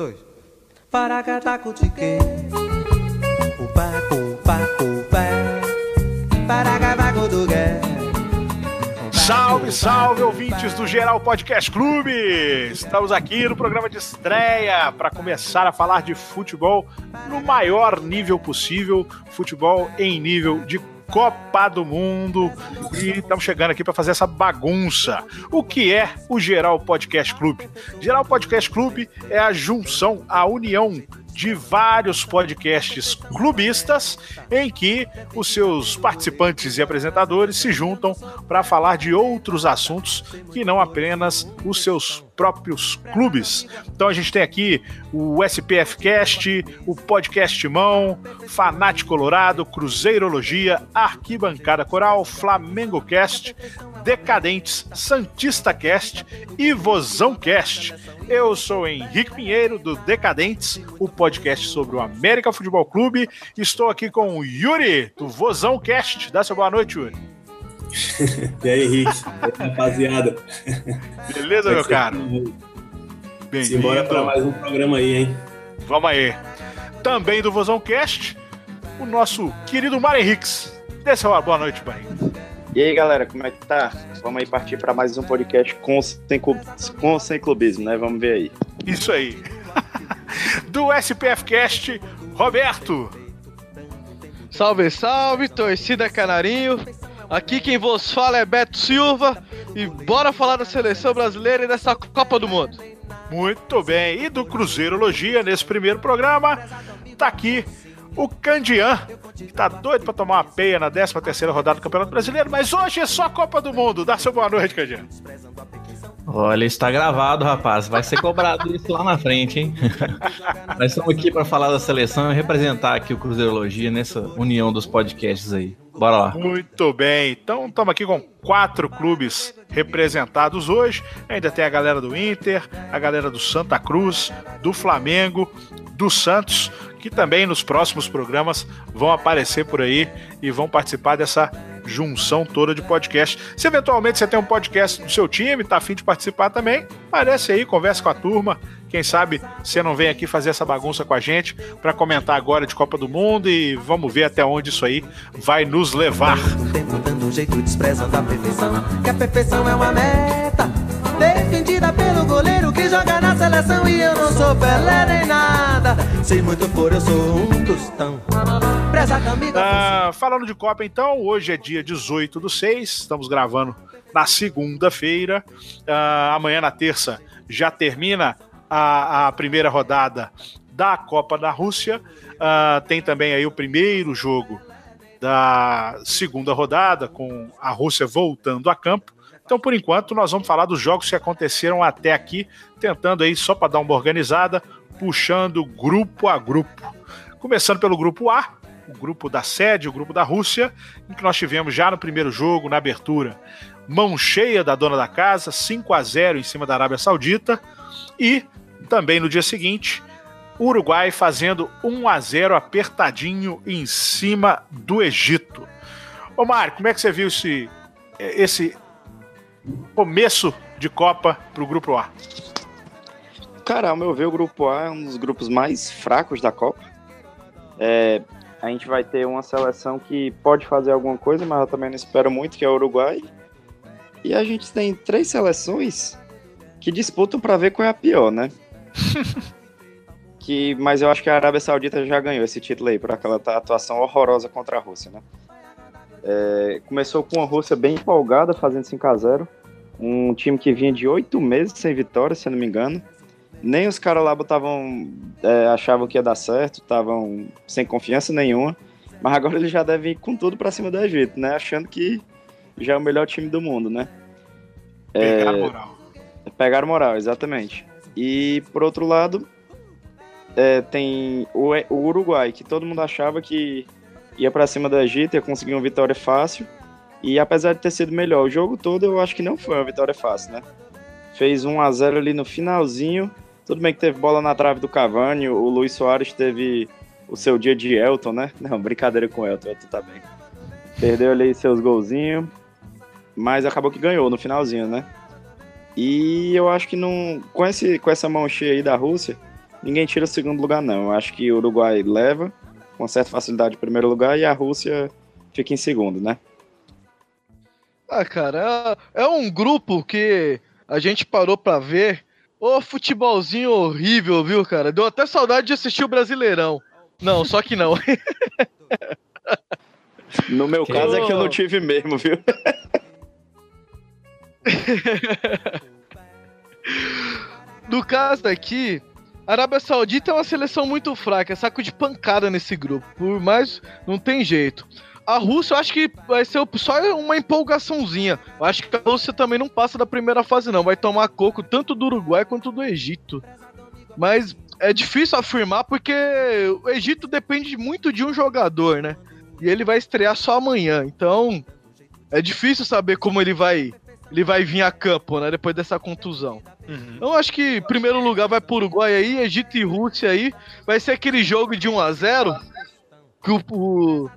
dois. Paracatacutique. Upa, upa, upa. Paracatacudugué. Salve, salve, ouvintes do Geral Podcast Clube! Estamos aqui no programa de estreia para começar a falar de futebol no maior nível possível futebol em nível de Copa do Mundo e estamos chegando aqui para fazer essa bagunça. O que é o Geral Podcast Clube? Geral Podcast Clube é a junção, a união de vários podcasts clubistas em que os seus participantes e apresentadores se juntam para falar de outros assuntos que não apenas os seus próprios clubes. Então a gente tem aqui o SPF Cast, o Podcast Mão, Fanático Colorado, Cruzeirologia, Arquibancada Coral, Flamengo Cast, Decadentes, Santista Cast e Vozão Cast. Eu sou Henrique Pinheiro do Decadentes, o podcast sobre o América Futebol Clube. Estou aqui com o Yuri do Vozão Cast. Dá seu boa noite, Yuri. e aí, Henrique? rapaziada? Beleza, meu caro? Bem-vindo. Simbora para mais um programa aí, hein? Vamos aí. Também do Vozão Cast, o nosso querido Mário Henriques. Dê seu boa noite, Mário. E aí, galera, como é que tá? Vamos aí partir para mais um podcast com sem, com sem clubismo, né? Vamos ver aí. Isso aí. Do SPF Cast, Roberto. Salve, salve, torcida Canarinho. Aqui quem vos fala é Beto Silva e bora falar da seleção brasileira e dessa Copa do Mundo. Muito bem. E do Cruzeirologia, nesse primeiro programa, tá aqui o Candian, que tá doido pra tomar uma peia na 13 terceira rodada do Campeonato Brasileiro, mas hoje é só a Copa do Mundo. Dá seu boa noite, Candian. Olha, está gravado, rapaz. Vai ser cobrado isso lá na frente, hein? Nós estamos aqui para falar da seleção e representar aqui o Cruzeirologia nessa união dos podcasts aí. Bora lá. Muito bem. Então, estamos aqui com quatro clubes representados hoje. Ainda tem a galera do Inter, a galera do Santa Cruz, do Flamengo, do Santos que também nos próximos programas vão aparecer por aí e vão participar dessa junção toda de podcast. Se eventualmente você tem um podcast do seu time, tá afim de participar também, aparece aí, conversa com a turma. Quem sabe você não vem aqui fazer essa bagunça com a gente para comentar agora de Copa do Mundo e vamos ver até onde isso aí vai nos levar. O tempo dando um jeito desprezando a perfeição, que a perfeição é uma meta defendida pelo goleiro que joga na seleção e eu não sou Pelé nem nada. Se muito for, eu sou um tostão. Ah, falando de Copa, então, hoje é dia 18 do 6, estamos gravando na segunda-feira. Ah, amanhã, na terça, já termina a, a primeira rodada da Copa da Rússia. Ah, tem também aí o primeiro jogo da segunda rodada, com a Rússia voltando a campo. Então, por enquanto, nós vamos falar dos jogos que aconteceram até aqui, tentando aí, só para dar uma organizada, puxando grupo a grupo. Começando pelo grupo A, o grupo da sede, o grupo da Rússia, em que nós tivemos já no primeiro jogo, na abertura, mão cheia da dona da casa, 5 a 0 em cima da Arábia Saudita, e também no dia seguinte, Uruguai fazendo 1 a 0 apertadinho em cima do Egito. Ô Mário, como é que você viu esse, esse começo de Copa para o Grupo A? Cara, ao meu ver, o Grupo A é um dos grupos mais fracos da Copa. É, a gente vai ter uma seleção que pode fazer alguma coisa, mas eu também não espero muito, que é o Uruguai. E a gente tem três seleções que disputam para ver qual é a pior, né? que, mas eu acho que a Arábia Saudita já ganhou esse título aí por aquela atuação horrorosa contra a Rússia, né? É, começou com a Rússia bem empolgada, fazendo 5 a 0 Um time que vinha de oito meses sem vitória, se eu não me engano. Nem os caras lá botavam, é, achavam que ia dar certo, estavam sem confiança nenhuma. Mas agora ele já deve ir com tudo para cima do Egito, né? Achando que já é o melhor time do mundo, né? Pegaram é, moral. Pegaram moral, exatamente. E por outro lado, é, tem o, o Uruguai, que todo mundo achava que ia para cima do Egito, ia conseguir uma vitória fácil. E apesar de ter sido melhor o jogo todo, eu acho que não foi uma vitória fácil, né? Fez 1 a 0 ali no finalzinho. Tudo bem que teve bola na trave do Cavani, o Luiz Soares teve o seu dia de Elton, né? Não, brincadeira com o Elton, Elton tá bem. Perdeu ali seus golzinhos, mas acabou que ganhou no finalzinho, né? E eu acho que não, com, esse, com essa mão cheia aí da Rússia, ninguém tira o segundo lugar, não. Eu acho que o Uruguai leva com certa facilidade o primeiro lugar e a Rússia fica em segundo, né? Ah, cara, é, é um grupo que a gente parou pra ver. Ô, futebolzinho horrível, viu, cara? Deu até saudade de assistir o Brasileirão. Não, só que não. No meu que... caso é que eu não tive mesmo, viu? no caso daqui, a Arábia Saudita é uma seleção muito fraca, é saco de pancada nesse grupo. Por mais, não tem jeito. A Rússia, eu acho que vai ser só uma empolgaçãozinha. Eu acho que a Rússia também não passa da primeira fase, não. Vai tomar coco tanto do Uruguai quanto do Egito. Mas é difícil afirmar porque o Egito depende muito de um jogador, né? E ele vai estrear só amanhã. Então, é difícil saber como ele vai ele vai vir a campo, né? Depois dessa contusão. Uhum. Então acho que primeiro lugar vai pro Uruguai aí, Egito e Rússia aí. Vai ser aquele jogo de 1 a 0 que o, o,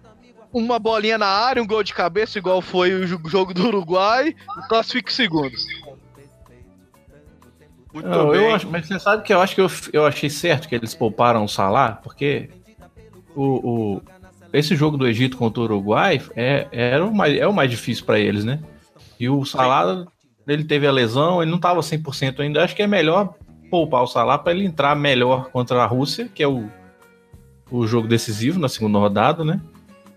uma bolinha na área, um gol de cabeça, igual foi o jogo do Uruguai, e classifique segundo. Muito Não, bem. Eu acho, mas você sabe que eu acho que eu, eu achei certo que eles pouparam o Salah, porque o, o, esse jogo do Egito contra o Uruguai é, era o mais, é o mais difícil para eles, né? E o Salah, ele teve a lesão, ele não estava 100% ainda. Acho que é melhor poupar o Salah para ele entrar melhor contra a Rússia, que é o, o jogo decisivo na segunda rodada, né?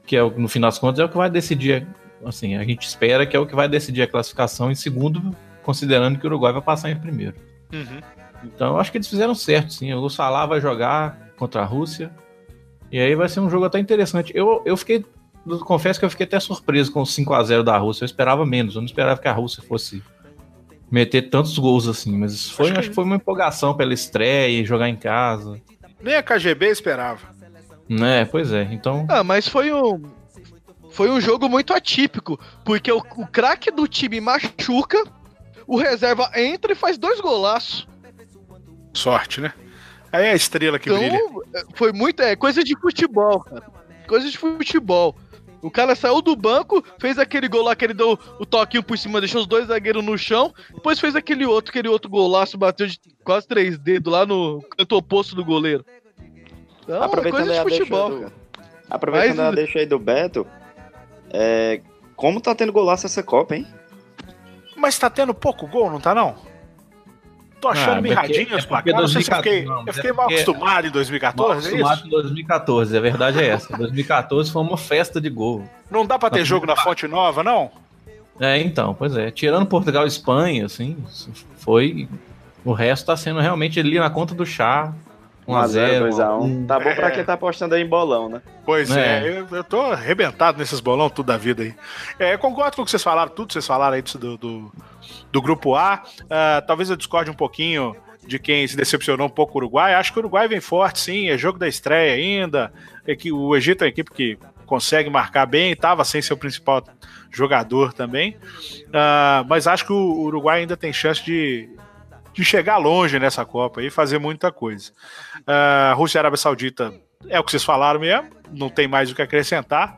Que é no final das contas é o que vai decidir, assim, a gente espera que é o que vai decidir a classificação em segundo, considerando que o Uruguai vai passar em primeiro. Uhum. Então eu acho que eles fizeram certo, sim. O Salah vai jogar contra a Rússia. E aí vai ser um jogo até interessante. Eu, eu fiquei confesso que eu fiquei até surpreso com o 5 a 0 da Rússia. Eu esperava menos, eu não esperava que a Rússia fosse meter tantos gols assim, mas foi, acho que, acho que foi uma empolgação pela estreia e jogar em casa. Nem a KGB esperava. Né, pois é. Então. Ah, mas foi um foi um jogo muito atípico, porque o, o craque do time machuca, o reserva entra e faz dois golaços. Sorte, né? Aí é a estrela que então, brilha. Foi muito, é coisa de futebol, cara. Coisa de futebol. O cara saiu do banco, fez aquele gol lá que ele deu o toquinho por cima, deixou os dois zagueiros no chão, depois fez aquele outro, aquele outro golaço, bateu de quase três dedos lá no canto oposto do goleiro. Então, aproveitando coisa de futebol. Do, aproveitando Mas, a deixa aí do Beto, é, como tá tendo golaço essa Copa, hein? Mas tá tendo pouco gol, não tá não? Tô achando ah, mirradinhas é placar. Não sei se eu fiquei, não, eu fiquei é mal acostumado em 2014. Mal acostumado é em 2014, a verdade é essa. 2014 foi uma festa de gol. Não dá pra ter jogo na Fonte Nova, não? É, então, pois é. Tirando Portugal e Espanha, assim, foi. O resto tá sendo realmente ali na conta do chá. 1x0, 2x1. Tá bom pra é. quem tá apostando aí em bolão, né? Pois é, é eu, eu tô arrebentado nesses bolão tudo da vida aí. É, eu concordo com o que vocês falaram, tudo que vocês falaram aí do, do, do grupo A. Uh, talvez eu discorde um pouquinho de quem se decepcionou um pouco com o Uruguai. Acho que o Uruguai vem forte, sim. É jogo da estreia ainda. É que o Egito é uma equipe que consegue marcar bem, estava sem seu principal jogador também. Uh, mas acho que o Uruguai ainda tem chance de, de chegar longe nessa Copa e fazer muita coisa. Uh, Rússia e Arábia Saudita é o que vocês falaram mesmo, não tem mais o que acrescentar.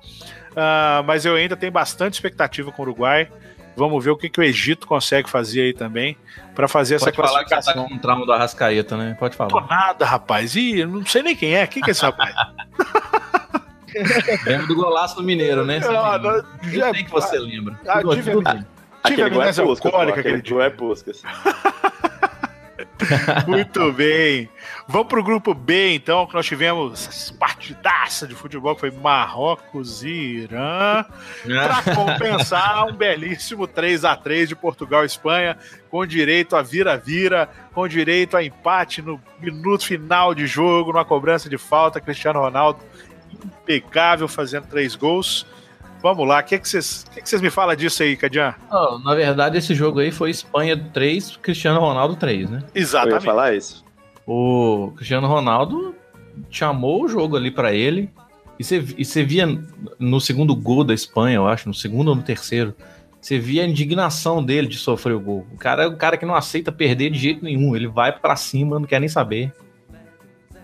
Uh, mas eu ainda tenho bastante expectativa com o Uruguai. Vamos ver o que, que o Egito consegue fazer aí também para fazer Pode essa classificação. Pode falar que tá com um trauma do Arrascaeta, né? Pode falar. Tô nada, rapaz. Ih, não sei nem quem é. Quem que é esse rapaz? Lembra do golaço do Mineiro, né? Você não, não, já, sei que você lembra. Ah, tudo, tive, tudo. Aquele gol é Puskas. Aquele gol é Puskas. Muito bem. Vamos para o grupo B, então, que nós tivemos partidaça de futebol, que foi Marrocos e Irã, para compensar um belíssimo 3 a 3 de Portugal e Espanha, com direito a vira-vira, com direito a empate no minuto final de jogo, numa cobrança de falta, Cristiano Ronaldo impecável fazendo três gols. Vamos lá, o que, que, vocês, que, que vocês me falam disso aí, Cadian? Oh, na verdade, esse jogo aí foi Espanha 3, Cristiano Ronaldo 3, né? Exatamente. Eu ia falar isso. O Cristiano Ronaldo chamou o jogo ali para ele. E você, e você via no segundo gol da Espanha, eu acho, no segundo ou no terceiro, você via a indignação dele de sofrer o gol. O cara é o cara que não aceita perder de jeito nenhum. Ele vai para cima, não quer nem saber.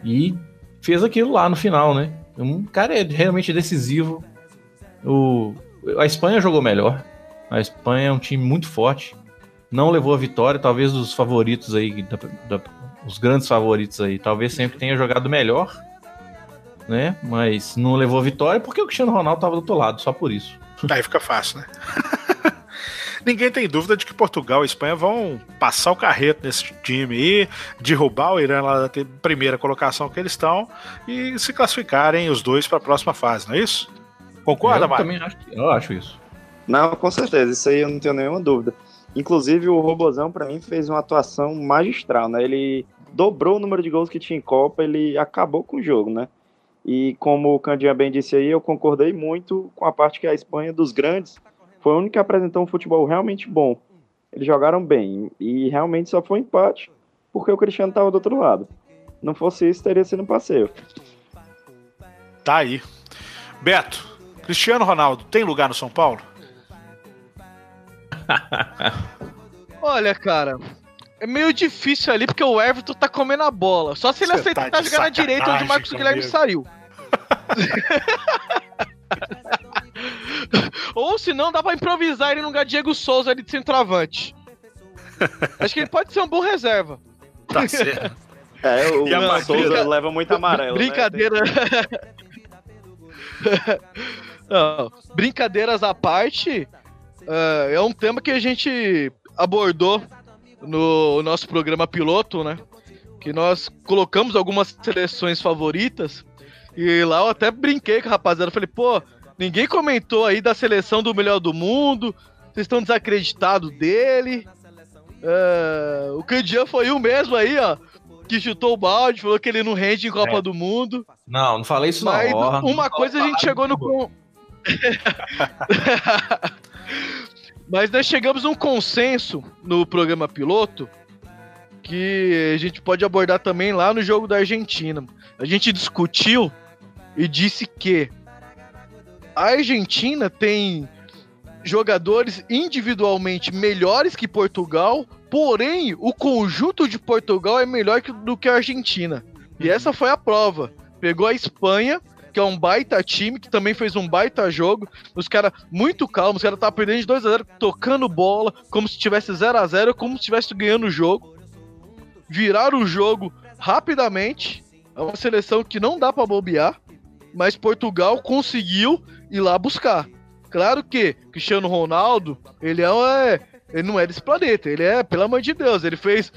E fez aquilo lá no final, né? Um cara é realmente decisivo o, a Espanha jogou melhor. A Espanha é um time muito forte. Não levou a vitória, talvez dos favoritos aí da, da, os grandes favoritos aí. Talvez sempre tenha jogado melhor, né? Mas não levou vitória porque o Cristiano Ronaldo estava do outro lado, só por isso. Aí fica fácil, né? Ninguém tem dúvida de que Portugal e Espanha vão passar o carreto nesse time aí, derrubar o Irã lá da primeira colocação que eles estão e se classificarem os dois para a próxima fase, não é isso? Concorda, Mário? Eu também acho, eu acho isso. Não, com certeza, isso aí eu não tenho nenhuma dúvida. Inclusive, o Robozão, para mim, fez uma atuação magistral, né? Ele dobrou o número de gols que tinha em Copa, ele acabou com o jogo, né? E como o Candinha bem disse aí, eu concordei muito com a parte que a Espanha dos grandes foi a única que apresentou um futebol realmente bom. Eles jogaram bem e realmente só foi empate porque o Cristiano estava do outro lado. Não fosse isso, teria sido um passeio. Tá aí. Beto, Cristiano Ronaldo tem lugar no São Paulo? Olha, cara, é meio difícil ali porque o Everton tá comendo a bola. Só se ele Você aceitar tá jogar na direita onde o Marcos comigo. Guilherme saiu. Ou se não, dá pra improvisar ele no lugar Diego Souza ali de centroavante. Acho que ele pode ser um bom reserva. Tá certo. É, o não, Souza leva muito amarelo. Né? Brincadeira. Né? não, brincadeiras à parte, uh, é um tema que a gente abordou no nosso programa piloto, né? Que nós colocamos algumas seleções favoritas. E lá eu até brinquei com a rapaziada. Falei, pô, ninguém comentou aí da seleção do melhor do mundo. Vocês estão desacreditados dele. Uh, o Candian foi o mesmo aí, ó. Que chutou o balde, falou que ele não rende em Copa é. do Mundo. Não, não falei isso Mas não. Uma coisa a gente chegou no. Mas nós chegamos num consenso no programa piloto que a gente pode abordar também lá no jogo da Argentina. A gente discutiu e disse que a Argentina tem jogadores individualmente melhores que Portugal, porém o conjunto de Portugal é melhor do que a Argentina. E essa foi a prova. Pegou a Espanha que é um baita time, que também fez um baita jogo. Os caras muito calmos, os caras estavam perdendo de 2x0, tocando bola, como se tivesse 0x0, como se estivesse ganhando o jogo. Viraram o jogo rapidamente. É uma seleção que não dá para bobear, mas Portugal conseguiu ir lá buscar. Claro que Cristiano Ronaldo, ele é, ele não é desse planeta, ele é, pelo amor de Deus, ele fez.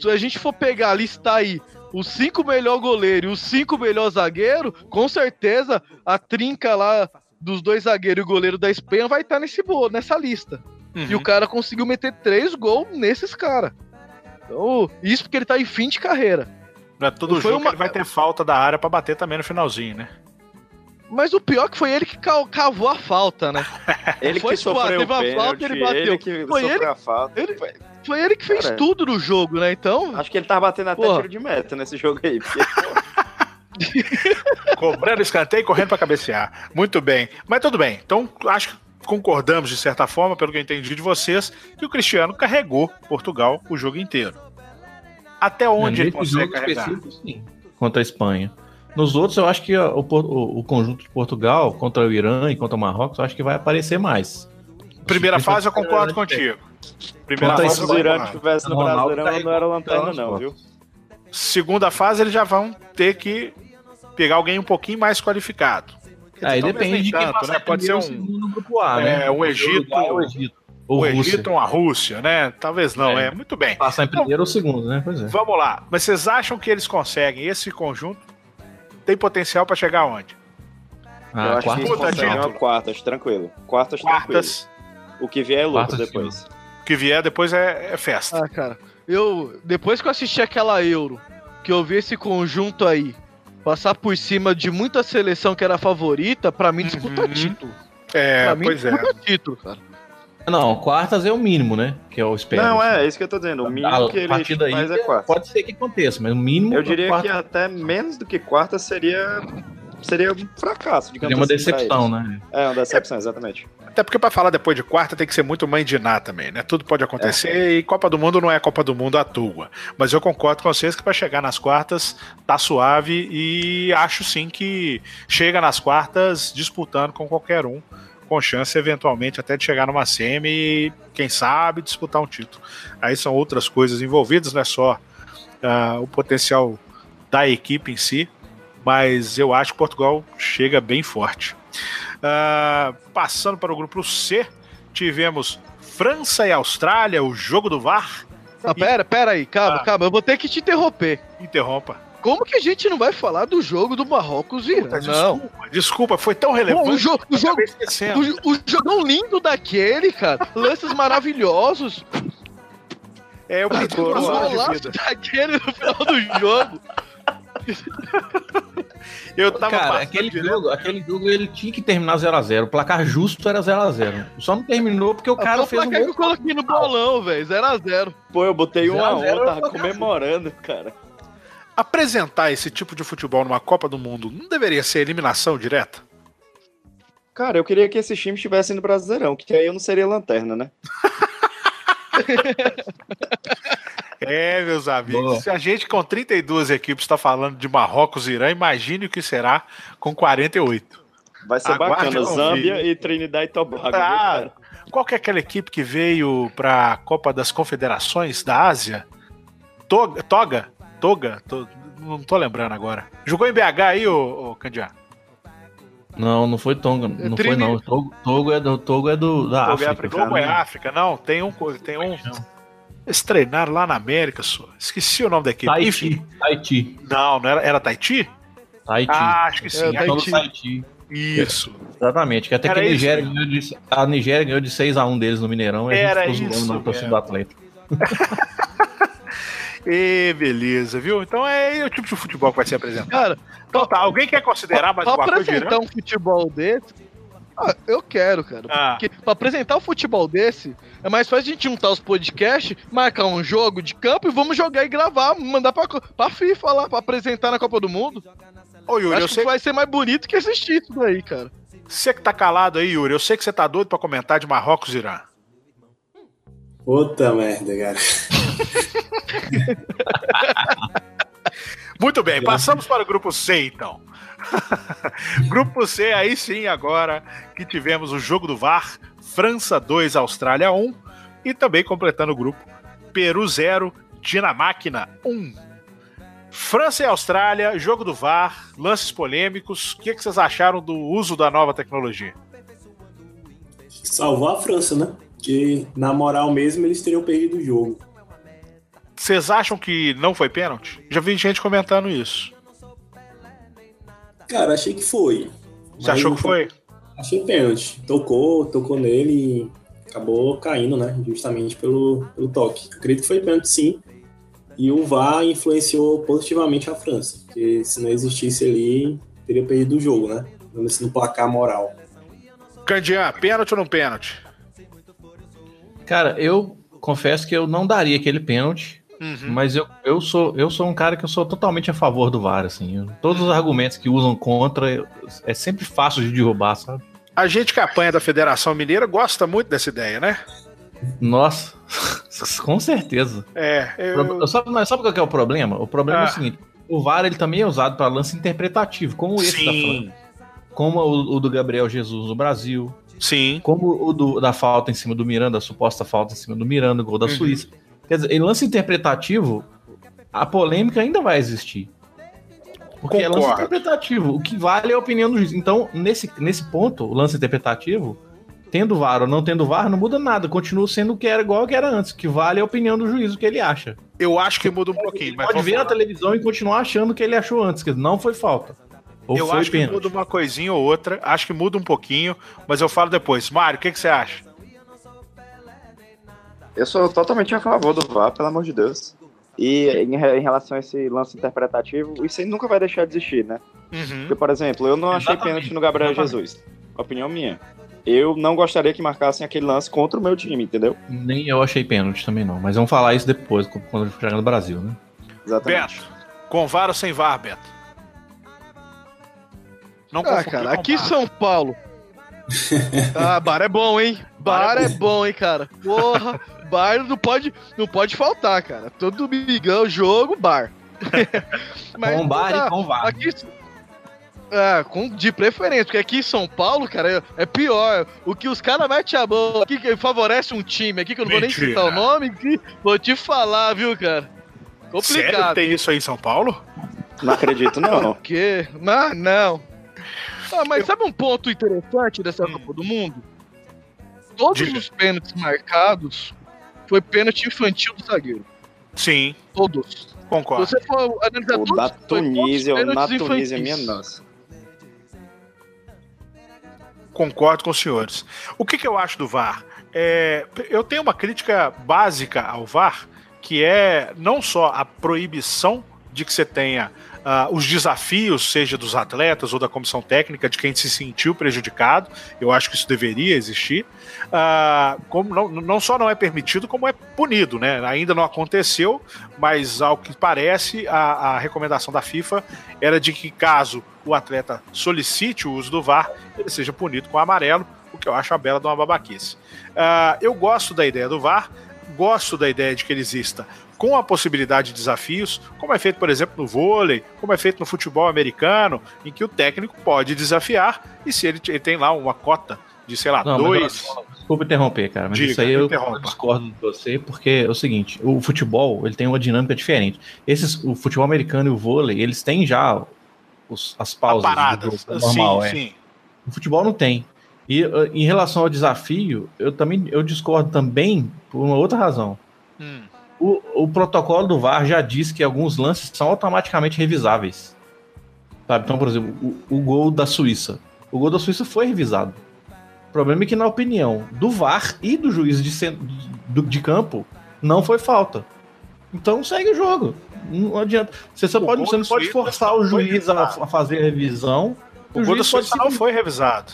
Se a gente for pegar, listar aí os cinco melhor goleiro e os cinco melhor zagueiro, com certeza a trinca lá dos dois zagueiros e o goleiro da Espanha vai estar nesse bolo, nessa lista. Uhum. E o cara conseguiu meter três gols nesses caras. Então, isso porque ele tá em fim de carreira. Não é todo jogo uma... ele vai ter falta da área para bater também no finalzinho, né? Mas o pior é que foi ele que cavou a falta, né? ele foi, que sofreu teve a falta, ele bateu. Ele que foi ele, a falta. Ele, foi... ele que fez Cara, tudo no jogo, né? Então. Acho que ele tava batendo até tiro de meta nesse jogo aí. Porque, Cobrando escanteio e correndo para cabecear. Muito bem. Mas tudo bem. Então, acho que concordamos, de certa forma, pelo que eu entendi de vocês, que o Cristiano carregou Portugal o jogo inteiro. Até onde ele consegue carregar? Sim, contra a Espanha. Nos outros, eu acho que o, o, o, conjunto de Portugal contra o Irã e contra o Marrocos, eu acho que vai aparecer mais. Primeira fase, eu concordo contigo. Primeira fase, se o Irã estivesse no Brasileirão, tá não era lanterna, não, viu? Segunda fase, eles já vão ter que pegar alguém um pouquinho mais qualificado. Aí é, depende de quem tanto, né? Pode ser um, grupo A, né? É, um Egito, o Egito. Ou o Egito ou a Rússia, né? Talvez não, é. é. Muito bem. Passar em primeiro então, ou segundo, né? Pois é. Vamos lá. Mas vocês acham que eles conseguem esse conjunto tem potencial para chegar onde? Ah, eu acho quartas, que quartas, tranquilo. Quartas, quartas tranquilo. O que vier é lucro depois. O que vier depois é, é, festa. Ah, cara. Eu, depois que eu assisti aquela Euro, que eu vi esse conjunto aí passar por cima de muita seleção que era favorita, para mim disputa uhum. título. É, pra mim, pois disputa é. título, cara. Não, quartas é o mínimo, né? Que eu espero. Não, é, é isso que eu tô dizendo. O mínimo a, que ele faz é quartas. Pode ser que aconteça, mas o mínimo. Eu diria quarta... que até menos do que quartas seria. Seria um fracasso, digamos seria uma assim, decepção, né? É, uma decepção, exatamente. Até porque para falar depois de quarta tem que ser muito mãe de Ná também, né? Tudo pode acontecer é. e Copa do Mundo não é Copa do Mundo à toa. Mas eu concordo com vocês que para chegar nas quartas tá suave e acho sim que chega nas quartas disputando com qualquer um com chance eventualmente até de chegar numa semi e, quem sabe, disputar um título. Aí são outras coisas envolvidas, não é só uh, o potencial da equipe em si, mas eu acho que Portugal chega bem forte. Uh, passando para o grupo C, tivemos França e Austrália, o jogo do VAR. Não, pera, pera aí, calma, ah. calma, eu vou ter que te interromper. Interrompa. Como que a gente não vai falar do jogo do Marrocos e Irã? Não. Desculpa, desculpa, foi tão relevante. O, jogo, o, jogo, o, o jogão lindo daquele, cara. Lances maravilhosos. É, eu pedi o lance daquele no final do jogo. Eu tava Cara, aquele jogo, aquele jogo ele tinha que terminar 0x0. O placar justo era 0x0. Só não terminou porque o cara fez um gol. que eu coloquei no bolão, velho. 0x0. Pô, eu botei 1x1, tava comemorando, cara. Apresentar esse tipo de futebol numa Copa do Mundo não deveria ser eliminação direta? Cara, eu queria que esses times estivessem no Brasileirão, que aí eu não seria lanterna, né? É, meus amigos. Boa. Se a gente com 32 equipes está falando de Marrocos e Irã, imagine o que será com 48. Vai ser Aguarde bacana, Zâmbia e Trinidad e Tobago. Ah, qual que é aquela equipe que veio para a Copa das Confederações da Ásia? Toga? Toga? Toga? não tô lembrando agora. Jogou em BH aí, ô, ô Candiá? Não, não foi Tonga, não Trini... foi não. Togo, Togo é do Togo é do da Togo África. É Togo é África, não. Tem um tem um eles treinaram lá na América, só. Esqueci o nome da equipe. Tahiti. Tahiti. Não, não era, era Tahiti? Tahiti. Ah, acho que sim. É, Tahiti. Tahiti. Isso. Exatamente. Que até era que a Nigéria, ganhou de, a Nigéria ganhou de 6x1 deles no Mineirão. E era a gente isso. Na torcida do Atlético. e beleza, viu? Então é o tipo de futebol que vai ser apresentado. Cara, então tá, alguém quer considerar mais alguma coisa? apresentar um futebol desse, ah, eu quero, cara. Ah. Porque pra apresentar o um futebol desse, é mais fácil a gente juntar os podcasts, marcar um jogo de campo e vamos jogar e gravar, mandar pra, pra FIFA lá, pra apresentar na Copa do Mundo. Ô, Yuri, Acho eu que sei... vai ser mais bonito que assistir isso daí, cara. Você que tá calado aí, Yuri, eu sei que você tá doido pra comentar de Marrocos e Irã. Puta merda, cara. Muito bem, passamos para o grupo C, então. Grupo C, aí sim, agora que tivemos o jogo do VAR, França 2, Austrália 1, e também completando o grupo, Peru 0, Dinamáquina 1. França e Austrália, jogo do VAR, lances polêmicos. O que, que vocês acharam do uso da nova tecnologia? Salvou a França, né? Que na moral mesmo eles teriam perdido o jogo. Vocês acham que não foi pênalti? Já vi gente comentando isso. Cara, achei que foi. Você achou que foi? Achei pênalti. Tocou, tocou nele e acabou caindo, né? Justamente pelo, pelo toque. Acredito que foi pênalti sim. E o VAR influenciou positivamente a França. Porque se não existisse ali, teria perdido o jogo, né? Assim, no placar moral. Candian, pênalti ou não pênalti? Cara, eu confesso que eu não daria aquele pênalti. Uhum. Mas eu, eu, sou, eu sou um cara que eu sou totalmente a favor do VAR, assim. Eu, todos os argumentos que usam contra é sempre fácil de derrubar, sabe? A gente que apanha da Federação Mineira gosta muito dessa ideia, né? Nossa, com certeza. É, eu... Sabe, mas sabe qual é o problema? O problema ah. é o ah. seguinte: o VAR ele também é usado para lance interpretativo, como esse Sim. da França. Como o, o, do Gabriel Jesus no Brasil. Sim. Como o do, da falta em cima do Miranda, a suposta falta em cima do Miranda, o gol da uhum. Suíça. Quer dizer, em lance interpretativo, a polêmica ainda vai existir. Porque Concordo. é lance interpretativo. O que vale é a opinião do juiz. Então, nesse, nesse ponto, o lance interpretativo, tendo VAR ou não tendo VAR, não muda nada. Continua sendo o que era igual que era antes. O que vale é a opinião do juiz, o que ele acha. Eu acho que muda um pouquinho. Pode ver falar. na televisão e continuar achando o que ele achou antes, que não foi falta. Ou eu acho pênalti. que muda uma coisinha ou outra. Acho que muda um pouquinho, mas eu falo depois. Mário, o que, que você acha? Eu sou totalmente a favor do VAR, pelo amor de Deus. E em, em, relação a esse lance interpretativo, isso aí nunca vai deixar de existir, né? Uhum. Porque, por exemplo, eu não achei pênalti no Gabriel Exatamente. Jesus. Opinião minha. Eu não gostaria que marcassem aquele lance contra o meu time, entendeu? Nem eu achei pênalti também não. Mas vamos falar isso depois, quando chegar no Brasil, né? Exatamente. Beto, com VAR ou sem VAR, Beto? Não ah, cara, aqui em São Paulo. ah, bar é bom, hein? Bar, bar é, bom. é bom, hein, cara? Porra bar não pode, não pode faltar, cara. Todo domingão, jogo, bar. Mas, com bar tá, e com VAR. Aqui, é, com, de preferência, porque aqui em São Paulo, cara, é, é pior. O que os caras metem a mão aqui, que favorece um time aqui, que eu não Mentira. vou nem citar o nome, que, vou te falar, viu, cara? Sério que Complicado. tem isso aí em São Paulo? Não acredito, não. Que? Não, não. Ah, mas sabe um ponto interessante dessa Copa do Mundo? Todos Diga. os pênaltis marcados foi pênalti infantil do zagueiro. Sim, Todos. Se concordo. você for analisar O todos, da Tunísia, o na Tunísia, infantis. minha nossa. Concordo com os senhores. O que, que eu acho do VAR? É, eu tenho uma crítica básica ao VAR, que é não só a proibição de que você tenha ah, os desafios, seja dos atletas ou da comissão técnica, de quem se sentiu prejudicado. Eu acho que isso deveria existir. Ah, como não, não só não é permitido, como é punido, né? Ainda não aconteceu, mas ao que parece, a, a recomendação da FIFA era de que caso o atleta solicite o uso do VAR, ele seja punido com amarelo, o que eu acho a bela de uma babaquice. Ah, eu gosto da ideia do VAR, gosto da ideia de que ele exista com a possibilidade de desafios, como é feito, por exemplo, no vôlei, como é feito no futebol americano, em que o técnico pode desafiar e se ele, ele tem lá uma cota de, sei lá, Não, dois. desculpa interromper, cara, mas Diga, isso aí eu discordo de você, porque é o seguinte, o futebol, ele tem uma dinâmica diferente. Esses, o futebol americano e o vôlei, eles têm já os- as pausas do paradas. jogo normal, sim, é. sim. O futebol não tem. E uh, em relação ao desafio, eu também eu discordo também por uma outra razão. Hum. O, o protocolo do VAR já diz que alguns lances são automaticamente revisáveis. Sabe? Então, por exemplo, o, o gol da Suíça. O gol da Suíça foi revisado. O problema é que, na opinião do VAR e do juiz de, cen- do- de campo, não foi falta. Então segue o jogo. Não adianta. Você, só O pode, você não pode forçar o juiz a, a fazer a revisão. O gol da Suíça não foi revisado.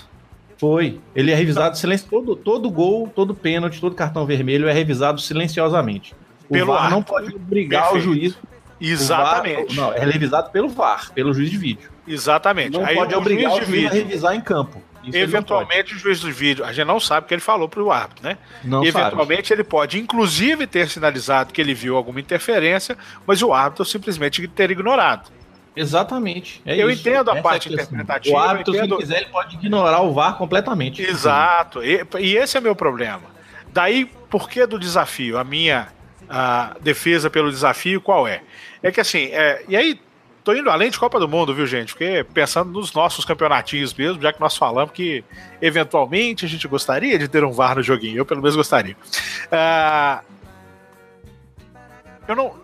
foi. Ele é revisado silencio. Todo, todo gol, todo pênalti, todo cartão vermelho é revisado silenciosamente. O Pelo VAR não árbitro. pode obrigar Perfeito. o juiz. o Exatamente. VAR não, é revisado pelo VAR, pelo juiz de vídeo. Exatamente. Não Aí pode o obrigar juiz o de juiz a revisar em campo. Isso não eventualmente o juiz do vídeo, a gente não sabe o que ele falou pro árbitro, né? Não sabe. eventualmente ele pode, inclusive, ter sinalizado que ele viu alguma interferência, mas o árbitro simplesmente ter ignorado. Exatamente. é Eu isso. entendo a Essa parte é interpretativa, O árbitro, se entendo- ele quiser, ele pode ignorar o VAR completamente. Exato. E, e esse é meu problema. Daí, por que do desafio? A minha a defesa pelo desafio qual é? É que assim, é, e aí, tô indo além de Copa do Mundo, viu, gente? Porque pensando nos nossos campeonatinhos mesmo, já que nós falamos que eventualmente a gente gostaria de ter um VAR no joguinho, eu pelo menos gostaria. Ah, eu não.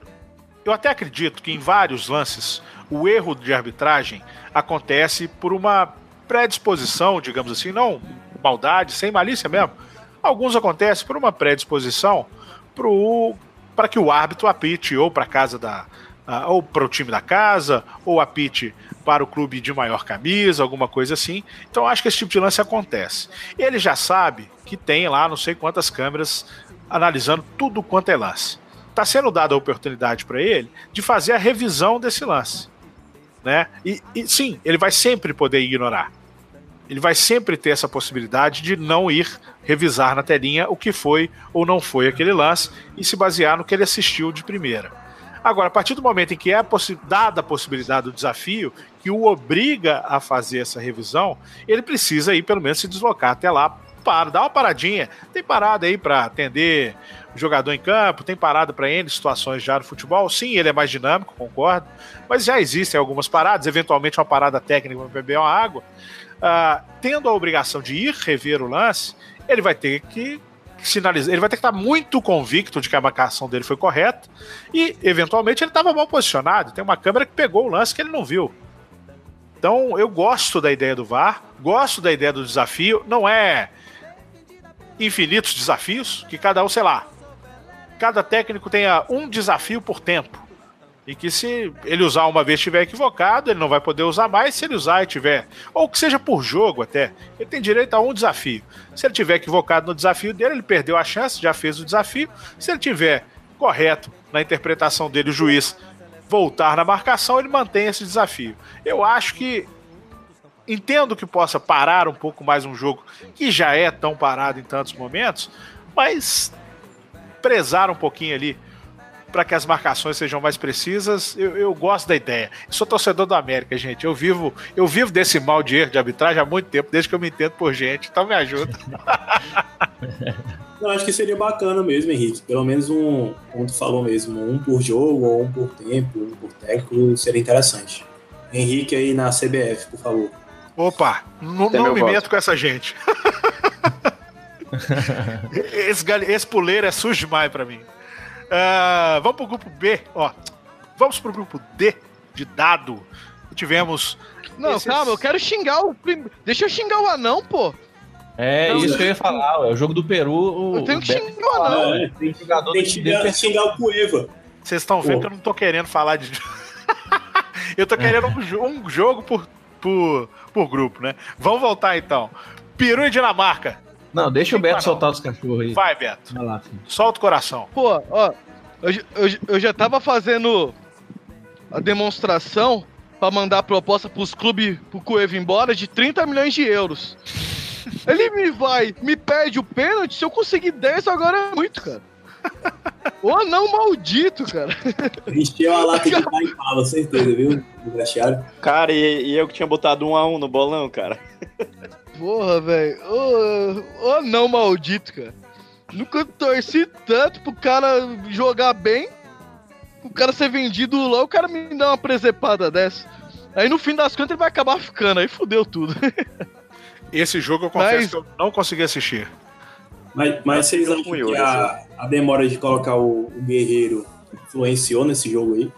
Eu até acredito que em vários lances o erro de arbitragem acontece por uma predisposição, digamos assim, não maldade, sem malícia mesmo. Alguns acontecem por uma predisposição para que o árbitro apite ou para casa da ah, ou para o time da casa ou apite para o clube de maior camisa, alguma coisa assim. Então acho que esse tipo de lance acontece. Ele já sabe que tem lá não sei quantas câmeras analisando tudo quanto é lance. Está sendo dada a oportunidade para ele de fazer a revisão desse lance. Né? E, e sim, ele vai sempre poder ignorar. Ele vai sempre ter essa possibilidade de não ir revisar na telinha o que foi ou não foi aquele lance e se basear no que ele assistiu de primeira. Agora, a partir do momento em que é dada a possibilidade do desafio, que o obriga a fazer essa revisão, ele precisa ir pelo menos se deslocar até lá para dar uma paradinha. Tem parada aí para atender o jogador em campo, tem parada para N situações já no futebol. Sim, ele é mais dinâmico, concordo, mas já existem algumas paradas, eventualmente uma parada técnica para beber uma água. Ah, tendo a obrigação de ir rever o lance, ele vai ter que sinalizar, ele vai ter que estar muito convicto de que a marcação dele foi correta e, eventualmente, ele estava mal posicionado. Tem uma câmera que pegou o lance que ele não viu. Então, eu gosto da ideia do VAR, gosto da ideia do desafio. Não é infinitos desafios, que cada um, sei lá, cada técnico tenha um desafio por tempo. E que se ele usar uma vez estiver equivocado, ele não vai poder usar mais se ele usar e tiver. Ou que seja por jogo até. Ele tem direito a um desafio. Se ele tiver equivocado no desafio dele, ele perdeu a chance, já fez o desafio. Se ele tiver correto na interpretação dele, o juiz voltar na marcação, ele mantém esse desafio. Eu acho que entendo que possa parar um pouco mais um jogo que já é tão parado em tantos momentos, mas prezar um pouquinho ali para que as marcações sejam mais precisas, eu, eu gosto da ideia. Eu sou torcedor do América, gente. Eu vivo, eu vivo desse mal de erro de arbitragem há muito tempo, desde que eu me entendo por gente. Então me ajuda. Eu acho que seria bacana mesmo, Henrique. Pelo menos um, como tu falou mesmo, um por jogo ou um por tempo, um por técnico, seria interessante. Henrique aí na CBF, por favor. Opa, não, não me voto. meto com essa gente. esse, esse puleiro é sujo demais pra mim. Ah, vamos pro grupo B, ó. Vamos pro grupo D de dado. Tivemos. Não, Esses- calma, eu quero xingar o. prim- Deixa eu xingar o anão, pô. É Não, isso que eu ia falar. É o jogo do Peru. O, Eu tenho que xingar o anão. É, tem jogador tem que xingar, xingar o Cueva. Vocês estão vendo que eu não tô querendo falar de. eu tô querendo um, um jogo por, por, por grupo, né? Vamos voltar então. Peru e Dinamarca. Não, deixa o Beto soltar os cachorros aí. Vai, Beto. Vai lá, filho. Solta o coração. Pô, ó, eu, eu, eu já tava fazendo a demonstração pra mandar a proposta pros clubes pro Cueva embora de 30 milhões de euros. Ele me vai, me pede o pênalti, se eu conseguir 10 agora é muito, cara. Ô não maldito, cara. Encheu a lata de pai pala, certeza, viu? Cara, e, e eu que tinha botado um a um no bolão, cara. Porra, velho. Ô, ô não maldito, cara. Nunca torci tanto pro cara jogar bem, o cara ser vendido lá, o cara me dá uma presepada dessa. Aí no fim das contas ele vai acabar ficando, aí fudeu tudo. Esse jogo eu confesso Mas- que eu não consegui assistir. Mas, mas vocês acham que a, a demora de colocar o, o Guerreiro influenciou nesse jogo aí?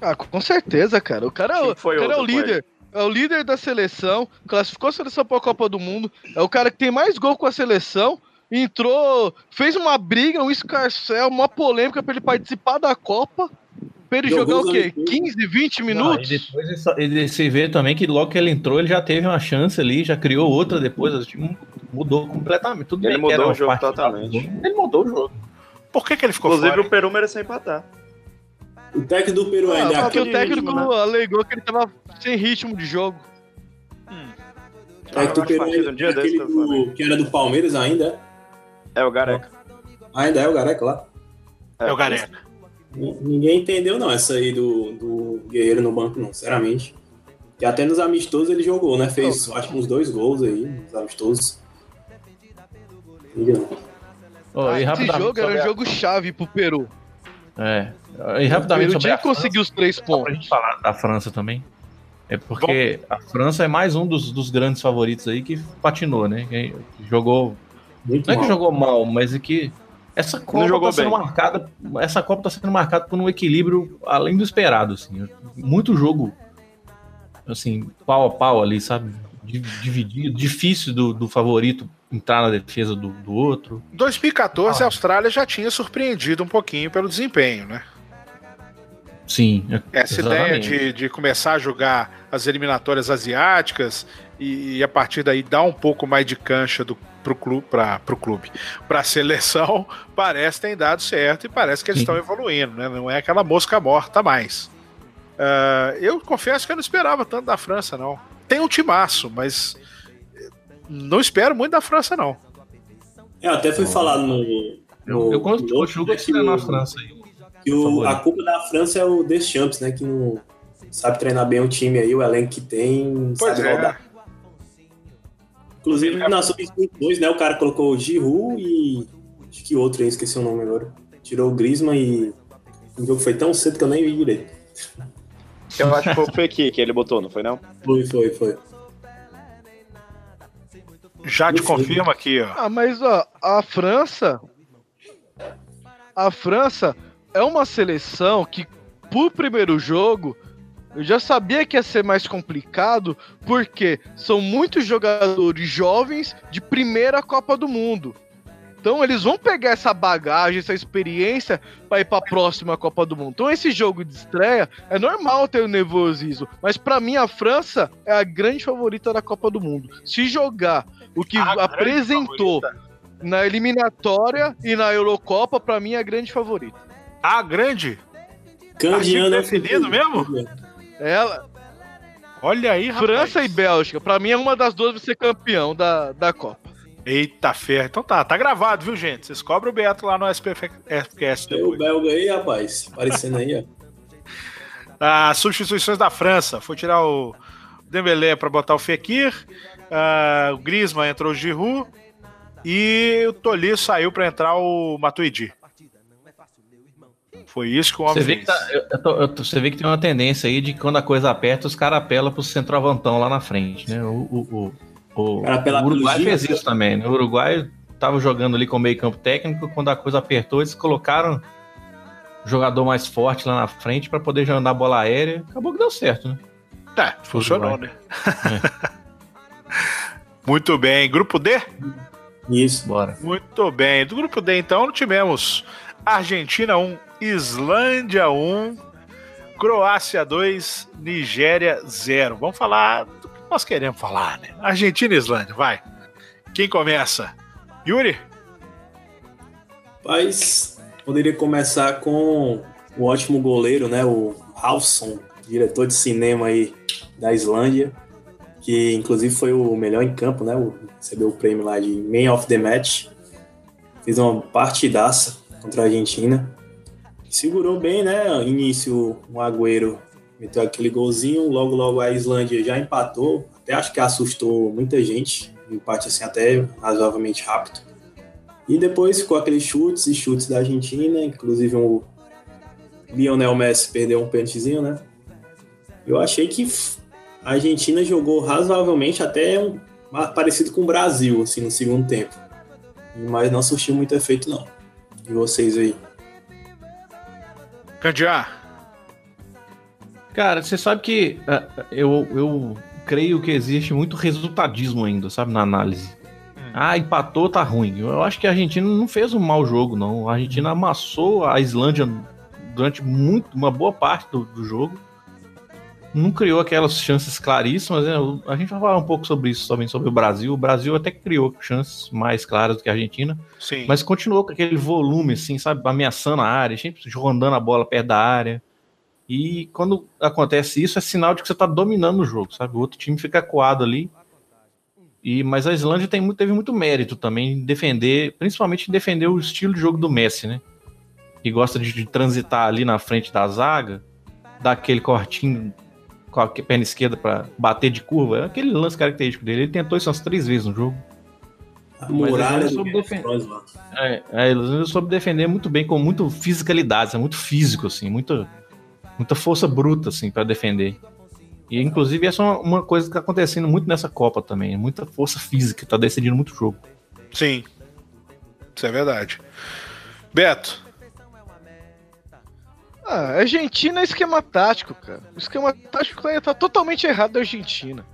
Ah, com certeza, cara. O cara, é o- foi o, cara é o outro líder. É o líder da seleção, classificou a seleção pra Copa do Mundo. É o cara que tem mais gol com a seleção. Entrou, fez uma briga, um escarcel, uma polêmica pra ele participar da Copa. Pra ele Jogou jogar o quê? amistosos. 15, 20 Não, minutos? e depois ele, só- ele- você vê também que logo que ele entrou, ele já teve uma chance ali, já criou outra depois. O time mudou completamente. Tudo Ele bem que mudou era o jogo totalmente. Ele mudou o jogo. Por que, que ele ficou Inclusive fora? o Peru mereceu empatar. O técnico do Peru Ah, ainda é porque aquele o técnico ritmo, né? alegou que ele tava sem ritmo de jogo. técnico do Ah, Peru ainda um dia é desse, falando. do, que era do Palmeiras ainda. É o Gareca. Ainda é o Gareca lá. É o Gareca. Ninguém entendeu não essa aí do, do Guerreiro no banco, não, sinceramente. Que até nos amistosos ele jogou, né? Fez acho que uns dois gols aí, nos amistosos. Entendi não. Ó, Ah, e esse jogo era um jogo chave pro Peru. É. E rapidamente sobre tinha a que conseguir os três Só pra pontos. gente falar da França também. É porque a França é mais um dos, dos grandes favoritos aí que patinou, né? Que jogou. Muito Não é que mal. jogou mal, mas é que essa Copa jogou tá sendo bem. marcada. Essa Copa tá sendo marcada por um equilíbrio além do esperado, assim. Muito jogo, assim, pau a pau ali, sabe? Di- Dividido, difícil do, do favorito entrar na defesa do, do outro. 2014 Ah. a Austrália já tinha surpreendido um pouquinho pelo desempenho, né? Sim, Essa exatamente. ideia de, de começar a jogar as eliminatórias asiáticas e, e a partir daí dar um pouco mais de cancha do, pro clube, para pro clube, para a seleção, parece que tem dado certo e parece que eles estão evoluindo, né? Não é aquela mosca morta mais. Ah, eu confesso que eu não esperava tanto da França, não. Tem um timaço, mas não espero muito da França, não. É, até foi falado no. Eu, no eu eu né, que que é na França aí. Que o- a culpa da França é o Deschamps, né? Que não sabe treinar bem o time aí, o elenco que tem, Pois sabe é. rodar. Inclusive, na sub-22, né? O cara colocou o Giroud e. Acho que outro aí, esqueci o nome agora. Tirou o Griezmann e. O jogo foi tão cedo que eu nem vi direito. Eu acho que foi o Fekir que ele botou, não foi não? Foi, foi, foi. Já te confirma aqui, ó. Ah, mas ó, a França. A França é uma seleção que, pro primeiro jogo, eu já sabia que ia ser mais complicado, porque são muitos jogadores jovens de primeira Copa do Mundo. Então eles vão pegar essa bagagem, essa experiência para ir para a próxima Copa do Mundo. Então esse jogo de estreia é normal ter o nervosismo, mas para mim a França é a grande favorita da Copa do Mundo. Se jogar o que A apresentou na eliminatória e na Eurocopa, para mim é a grande favorita. A grande. Candiano Artigo definido mesmo? Ela, Olha aí, rapaz. França e Bélgica, para mim é uma das duas vai ser campeão da, da Copa. Eita ferro. Então tá, tá gravado, viu, gente? Vocês cobram o Beto lá no SPFcast É o belga aí, rapaz. Aparecendo aí, ó. As substituições da França. Foi tirar o Dembélé pra botar o Fekir. Ah, o Griezmann entrou o Giroud. e o Toli saiu para entrar o Matuidi. Foi isso que o homem Você vê que, tá- eu- eu tô- eu tô- você vê que tem uma tendência aí de que quando a coisa aperta, os caras apelam pro centroavantão lá na frente, né? O, o, o, o- o Uruguai fez isso também, né? O Uruguai tava jogando ali com meio campo técnico, quando a coisa apertou, eles colocaram o jogador mais forte lá na frente para poder andar a bola aérea. Acabou que deu certo, né? Tá, funcionou, né? Muito bem. Grupo D? Isso. Bora. Muito bem. Do grupo D, então, tivemos Argentina 1, Islândia 1, Croácia 2, Nigéria 0. Vamos falar do que nós queremos falar, né? Argentina e Islândia, vai. Quem começa? Yuri? Mas poderia começar com o ótimo goleiro, né? O Halfson, diretor de cinema aí da Islândia, que inclusive foi o melhor em campo, né? Recebeu o prêmio lá de Man of the Match. Fez uma partidaça contra a Argentina. Segurou bem, né? Início, o Agüero meteu aquele golzinho, logo logo a Islândia já empatou. Até acho que assustou muita gente. Um empate assim até razoavelmente rápido. E depois ficou aqueles chutes e chutes da Argentina, inclusive o Lionel Messi perdeu um pênaltizinho, né? Eu achei que a Argentina jogou razoavelmente até um, parecido com o Brasil, assim, no segundo tempo. Mas não surtiu muito efeito, não. E vocês aí? Candiá? Cara, você sabe que ah, eu, eu creio que existe muito resultadismo ainda, sabe, na análise. Ah, empatou, tá ruim. Eu acho que a Argentina não fez um mau jogo, não. A Argentina amassou a Islândia durante muito, uma boa parte do, do jogo. Não criou aquelas chances claríssimas. Né? A gente vai falar um pouco sobre isso também, sobre o Brasil. O Brasil até criou chances mais claras do que a Argentina. Sim. Mas continuou com aquele volume, assim, sabe? Ameaçando a área, sempre rondando a bola perto da área. E quando acontece isso, é sinal de que você tá dominando o jogo, sabe? O outro time fica coado ali. E, mas a Islândia tem muito- teve muito mérito também em defender, principalmente em defender o estilo de jogo do Messi, né? Que gosta de, de transitar ali na frente da zaga, dar aquele cortinho com a perna esquerda para bater de curva. É aquele lance característico dele. Ele tentou isso umas três vezes no jogo. A Mas muralha ele soube defender. É, a Islândia soube defender muito bem, com muito fisicalidade, é muito físico, assim, muita, muita força bruta, assim, para defender. E, inclusive, essa é uma, uma coisa que tá acontecendo muito nessa Copa também, muita força física, tá decidindo muito jogo. Sim. Isso é verdade. Beto? Ah, Argentina é esquema tático, cara. O esquema tático tá, tá totalmente errado da Argentina.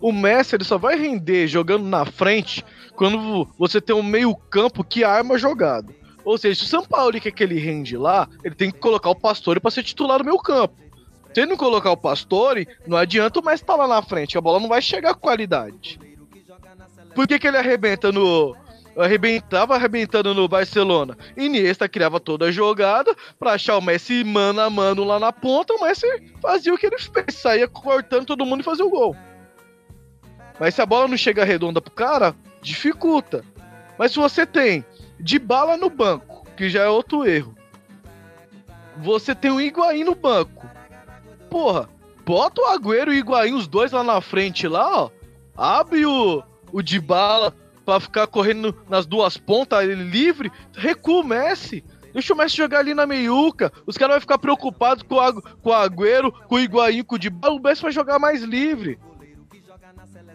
O Messi ele só vai render jogando na frente quando você tem um meio campo que arma jogado. Ou seja, se o São Paulo quer que ele rende lá, ele tem que colocar o Pastore para ser titular no meio campo. Se ele não colocar o Pastore, não adianta o Messi estar lá na frente, a bola não vai chegar com qualidade. Por que, que ele arrebenta no. Arrebentava arrebentando no Barcelona. Iniesta criava toda a jogada pra achar o Messi mano a mano lá na ponta. O Messi fazia o que ele fez, saía cortando todo mundo e fazia o gol. Mas se a bola não chega redonda pro cara, dificulta. Mas se você tem de bala no banco, que já é outro erro. Você tem o Higuaín no banco. Porra, bota o Agüero e o Higuaín, os dois lá na frente lá, ó. Abre o, o de bala pra ficar correndo nas duas pontas, ele livre. Recua o Messi. Deixa o Messi jogar ali na meiuca. Os caras vão ficar preocupados com, com o Agüero, com o Higuaín, com o de bala. O Messi vai jogar mais livre.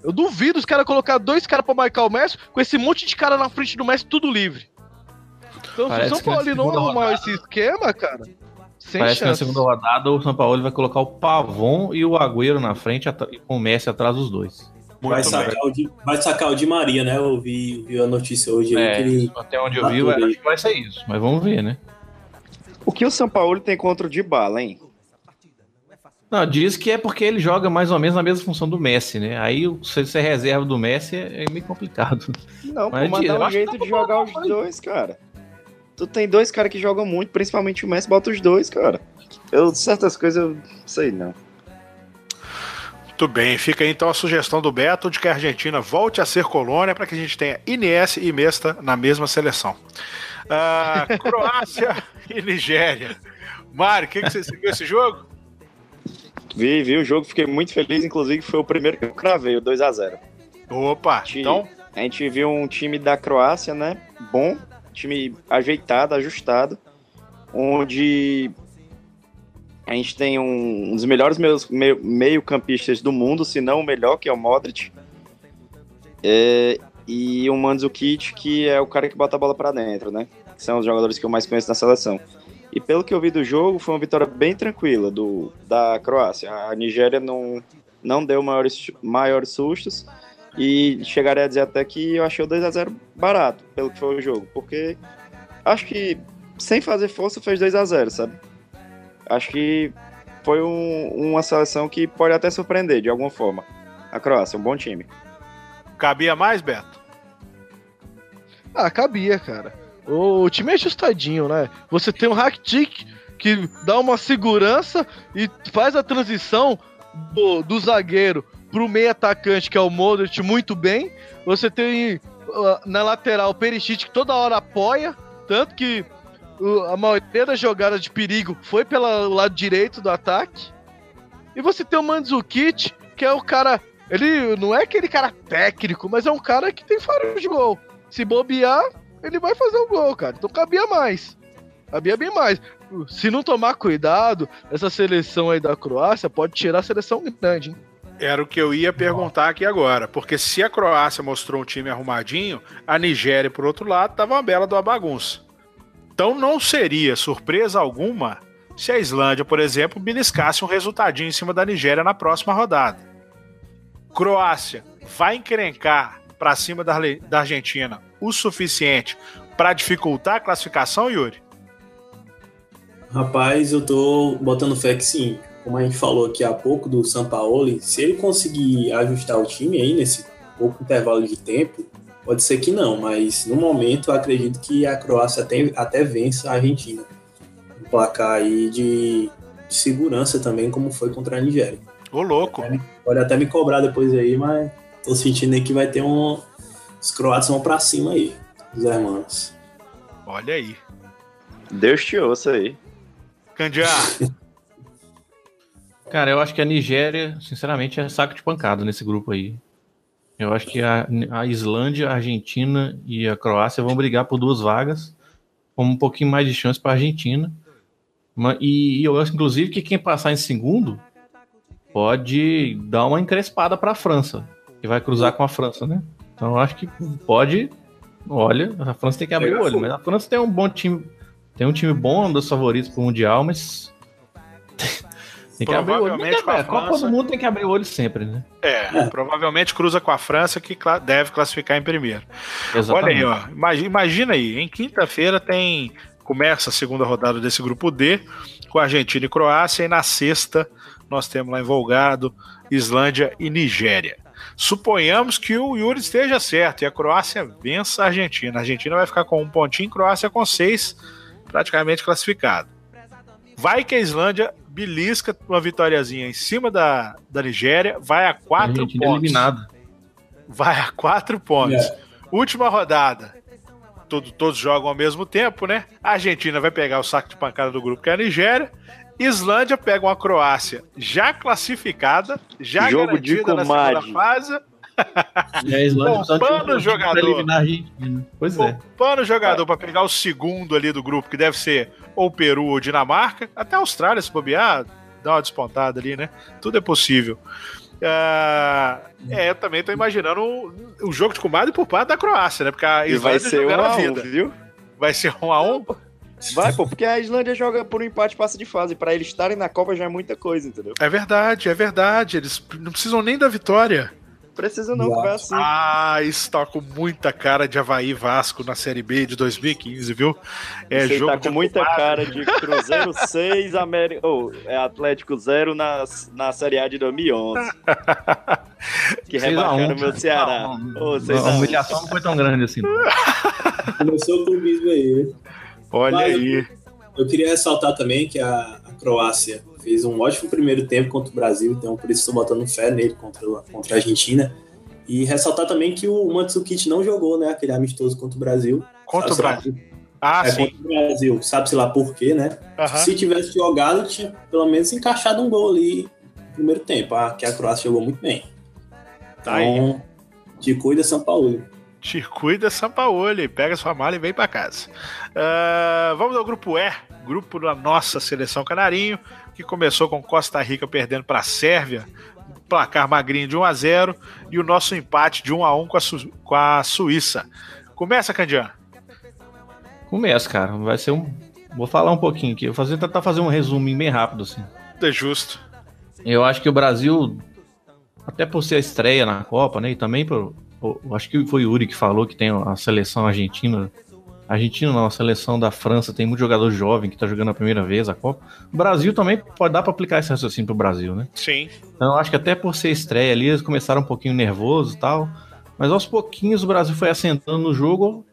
Eu duvido os caras colocar dois caras pra marcar o Messi com esse monte de cara na frente do Messi, tudo livre. Então, Parece se o São Paulo não arrumar rodada- esse esquema, cara, sem Parece que na chance. segunda rodada o São Paulo vai colocar o Pavon e o Agüero na frente e com o Messi atrás dos dois. Vai sacar, o Di, vai sacar o Di Maria, né? Eu vi, vi a notícia hoje É, ele. até onde eu tá vi, eu acho que vai ser isso, mas vamos ver, né? O que o São Paulo tem contra o Dybala, hein? Não, diz que é porque ele joga mais ou menos na mesma função do Messi, né? Aí se você é reserva do Messi é é meio complicado. Não, Mas pô, mas dá um jeito dá de jogar os colocar, dois, cara. Tu tem dois caras que jogam muito, principalmente o Messi, bota os dois, cara. Eu, certas coisas, eu sei não. Muito bem, fica aí então a sugestão do Beto de que a Argentina volte a ser colônia para que a gente tenha Iniesta e Mesta na mesma seleção. Ah, Croácia e Nigéria. Mário, o que, que você seguiu esse jogo? Vi, vi o jogo, fiquei muito feliz, inclusive foi o primeiro que eu cravei, o 2x0. Opa, Ti- então a gente viu um time da Croácia, né? Bom, time ajeitado, ajustado, onde a gente tem um, um dos melhores meio, meio do mundo, se não o melhor, que é o Modric. É, e o Mandzukic, que é o cara que bota a bola para dentro, né? São os jogadores que eu mais conheço na seleção. E pelo que eu vi do jogo, foi uma vitória bem tranquila do, da Croácia. A Nigéria não, não deu maiores, maiores sustos e chegaria a dizer até que eu achei o 2 a 0 barato, pelo que foi o jogo, porque acho que sem fazer força fez 2 a 0 sabe? Acho que foi um, uma seleção que pode até surpreender de alguma forma. A Croácia, um bom time. Cabia mais, Beto? Ah, cabia, cara. O time é ajustadinho, né? Você tem um Rakitic que dá uma segurança e faz a transição do, do zagueiro pro meio atacante, que é o Modric, muito bem. Você tem uh, na lateral o Perisic que toda hora apoia, tanto que a maioria das jogadas de perigo foi pelo lado direito do ataque. E você tem o Mandzukic, que é o cara ele não é aquele cara técnico, mas é um cara que tem faro de gol. Se bobear, ele vai fazer o gol, cara. Então cabia mais. Cabia bem mais. Se não tomar cuidado, essa seleção aí da Croácia pode tirar a seleção grande, hein? Era o que eu ia perguntar aqui agora. Porque se a Croácia mostrou um time arrumadinho, a Nigéria, por outro lado, tava uma bela de uma bagunça. Então não seria surpresa alguma se a Islândia, por exemplo, beliscasse um resultadinho em cima da Nigéria na próxima rodada. Croácia vai encrencar para cima da, da Argentina o suficiente para dificultar a classificação, Yuri? Rapaz, eu tô botando fé que sim. Como a gente falou aqui há pouco do Sampaoli, se ele conseguir ajustar o time aí nesse pouco intervalo de tempo, pode ser que não, mas no momento eu acredito que a Croácia até, até vença a Argentina. Um placar aí de, de segurança também, como foi contra a Nigéria. Ô, louco. Pode até me cobrar depois aí, mas tô sentindo aí que vai ter um. Os croatas vão pra cima aí, os irmãos. Olha aí. Deus te ouça aí. Candiá. Cara, eu acho que a Nigéria, sinceramente, é saco de pancada nesse grupo aí. Eu acho que a, a Islândia, a Argentina e a Croácia vão brigar por duas vagas, com um pouquinho mais de chance para a Argentina. E, e eu acho, inclusive, que quem passar em segundo pode dar uma encrespada para a França, que vai cruzar com a França, né? Então eu acho que pode. Olha, a França tem que abrir o olho, mas a França tem um bom time, tem um time bom um dos favoritos para o Mundial, mas tem que abrir o olho. A, Copa do Mundo tem que abrir o olho sempre, né? É, é, provavelmente cruza com a França, que deve classificar em primeiro. Exatamente. Olha aí, ó. Imagina, imagina aí, em quinta-feira tem. Começa a segunda rodada desse grupo D, com Argentina e Croácia, e na sexta nós temos lá envolgado Islândia e Nigéria. Suponhamos que o Yuri esteja certo e a Croácia vença a Argentina. A Argentina vai ficar com um pontinho, Croácia com seis, praticamente classificado. Vai que a Islândia belisca uma vitóriazinha em cima da, da Nigéria, vai a quatro a pontos. Eliminado. Vai a quatro pontos. É. Última rodada. Todo, todos jogam ao mesmo tempo, né? A Argentina vai pegar o saco de pancada do grupo, que é a Nigéria. Islândia pega uma Croácia já classificada, já Jogo de na segunda fase. E a Islândia poupando o jogador. Pois é. Poupando o jogador para pegar o segundo ali do grupo, que deve ser ou Peru ou Dinamarca. Até a Austrália, se bobear, dá uma despontada ali, né? Tudo é possível. Uh, é, eu também tô imaginando o, o jogo de comadre por parte da Croácia, né? Porque a Islândia vai ser um a um, viu? Vai ser um a um? Vai, pô, porque a Islândia joga por um empate passa de fase. Para eles estarem na Copa já é muita coisa, entendeu? É verdade, é verdade. Eles não precisam nem da vitória. Precisa não, vai assim. Ah, isso tá com muita cara de Havaí Vasco na Série B de 2015, viu? É Você jogo tá com muita cara de Cruzeiro 6, América, oh, é Atlético 0 na, na Série A de 2011. que rebaixaram o meu Ceará. Oh, a humilhação não foi tão grande assim. Começou o clubismo aí. Olha Mas aí. Eu queria ressaltar também que a, a, Croácia fez um ótimo primeiro tempo contra o Brasil, então por isso estou botando fé nele contra, contra a Argentina. E ressaltar também que o Mandzukic não jogou, né? Aquele amistoso contra o Brasil. Contra o Brasil. Ah, é, sim. Contra o Brasil. Sabe-se lá por quê, né? Se tivesse jogado, tinha pelo menos encaixado um gol ali no primeiro tempo. Ah, que a Croácia jogou muito bem. Tá então, aí. Te cuida, São Paulo. Te cuida, Sampaoli. Pega sua mala e vem para casa. Uh, vamos ao grupo E, grupo da nossa seleção canarinho, que começou com Costa Rica perdendo para a Sérvia, placar magrinho de 1 a 0 e o nosso empate de 1 a 1 com a, Su com a Suíça. Começa, Candian. Começa, cara. Vai ser um. Vou falar um pouquinho aqui. Vou fazer, tentar fazer um resumo bem rápido, assim. É justo. Eu acho que o Brasil, até por ser a estreia na Copa, né? E também por, acho que foi o Yuri que falou que tem a seleção argentina. Argentina não, a seleção da França tem muito jogador jovem que tá jogando a primeira vez a Copa. O Brasil também pode dar para aplicar esse raciocínio pro Brasil, né? Sim. Então eu acho que até por ser estreia ali, eles começaram um pouquinho nervosos e tal. Mas aos pouquinhos o Brasil foi assentando no jogo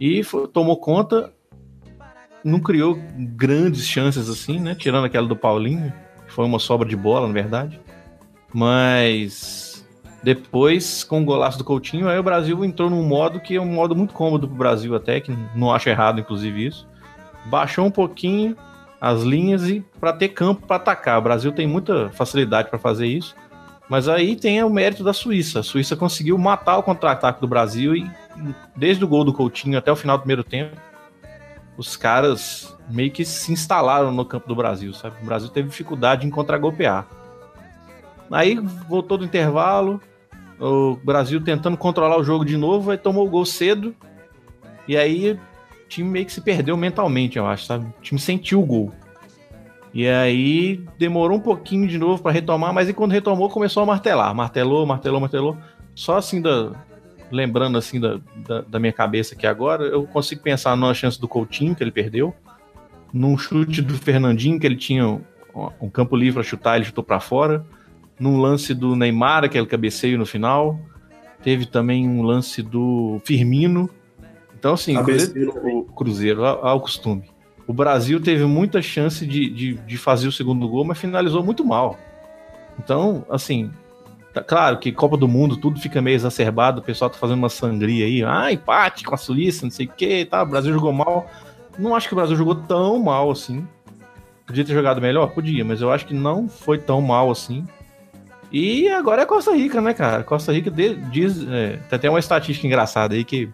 e foi, tomou conta. Não criou grandes chances assim, né? Tirando aquela do Paulinho, que foi uma sobra de bola, na verdade. Mas depois, com o golaço do Coutinho, aí o Brasil entrou num modo que é um modo muito cômodo pro Brasil até, que não acho errado, inclusive, isso. Baixou um pouquinho as linhas e para ter campo para atacar. O Brasil tem muita facilidade para fazer isso. Mas aí tem o mérito da Suíça. A Suíça conseguiu matar o contra-ataque do Brasil e desde o gol do Coutinho até o final do primeiro tempo, os caras meio que se instalaram no campo do Brasil, sabe? O Brasil teve dificuldade em contra-golpear. Aí voltou do intervalo, o Brasil tentando controlar o jogo de novo, aí tomou o gol cedo. E aí o time meio que se perdeu mentalmente, eu acho, sabe? O time sentiu o gol. E aí demorou um pouquinho de novo para retomar, mas aí quando retomou começou a martelar. Martelou, martelou, martelou. Só assim, da, lembrando assim da, da, da minha cabeça aqui agora, eu consigo pensar numa chance do Coutinho, que ele perdeu. Num chute do Fernandinho, que ele tinha um, um campo livre para chutar, ele chutou para fora num lance do Neymar, aquele cabeceio no final. Teve também um lance do Firmino. Então, assim, Cruzeiro, o Cruzeiro, ao costume. O Brasil teve muita chance de, de, de, fazer o segundo gol, mas finalizou muito mal. Então, assim, tá claro que Copa do Mundo tudo fica meio exacerbado, o pessoal tá fazendo uma sangria aí, ah, empate com a Suíça, não sei o que, tá, o Brasil jogou mal. Não acho que o Brasil jogou tão mal assim. Podia ter jogado melhor? Podia, mas eu acho que não foi tão mal assim. E agora é Costa Rica, né, cara? Costa Rica diz. É, tem até uma estatística engraçada aí que.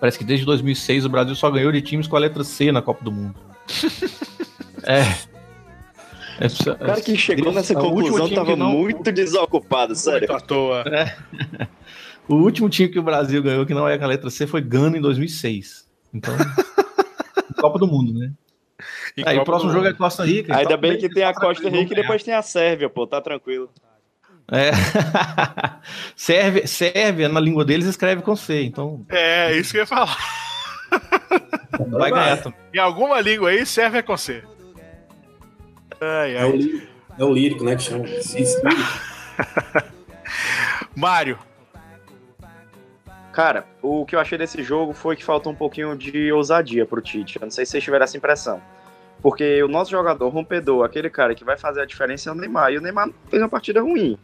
Parece que desde 2006 o Brasil só ganhou de times com a letra C na Copa do Mundo. é. é o cara que chegou nessa conclusão tava não... muito desocupado, sério. Muito à toa. É. O último time que o Brasil ganhou que não é com a letra C foi Gana em 2006. Então. Copa do Mundo, né? E Aí o próximo jogo é Costa Rica. Ainda bem que tem a Costa Rica e depois tem a Sérvia, pô, tá tranquilo. É. Sérvia, Sérvia, na língua deles, escreve com C, então. É, isso que eu ia falar. Vai ganhar também. Em alguma língua aí, Sérvia é com C. Ai, ai. É, o lírico, é o lírico, né? Que chama. Mário. Cara, o que eu achei desse jogo foi que faltou um pouquinho de ousadia pro Tite. Eu não sei se vocês tiveram essa impressão. Porque o nosso jogador rompedor, aquele cara que vai fazer a diferença é o Neymar. E o Neymar fez uma partida ruim.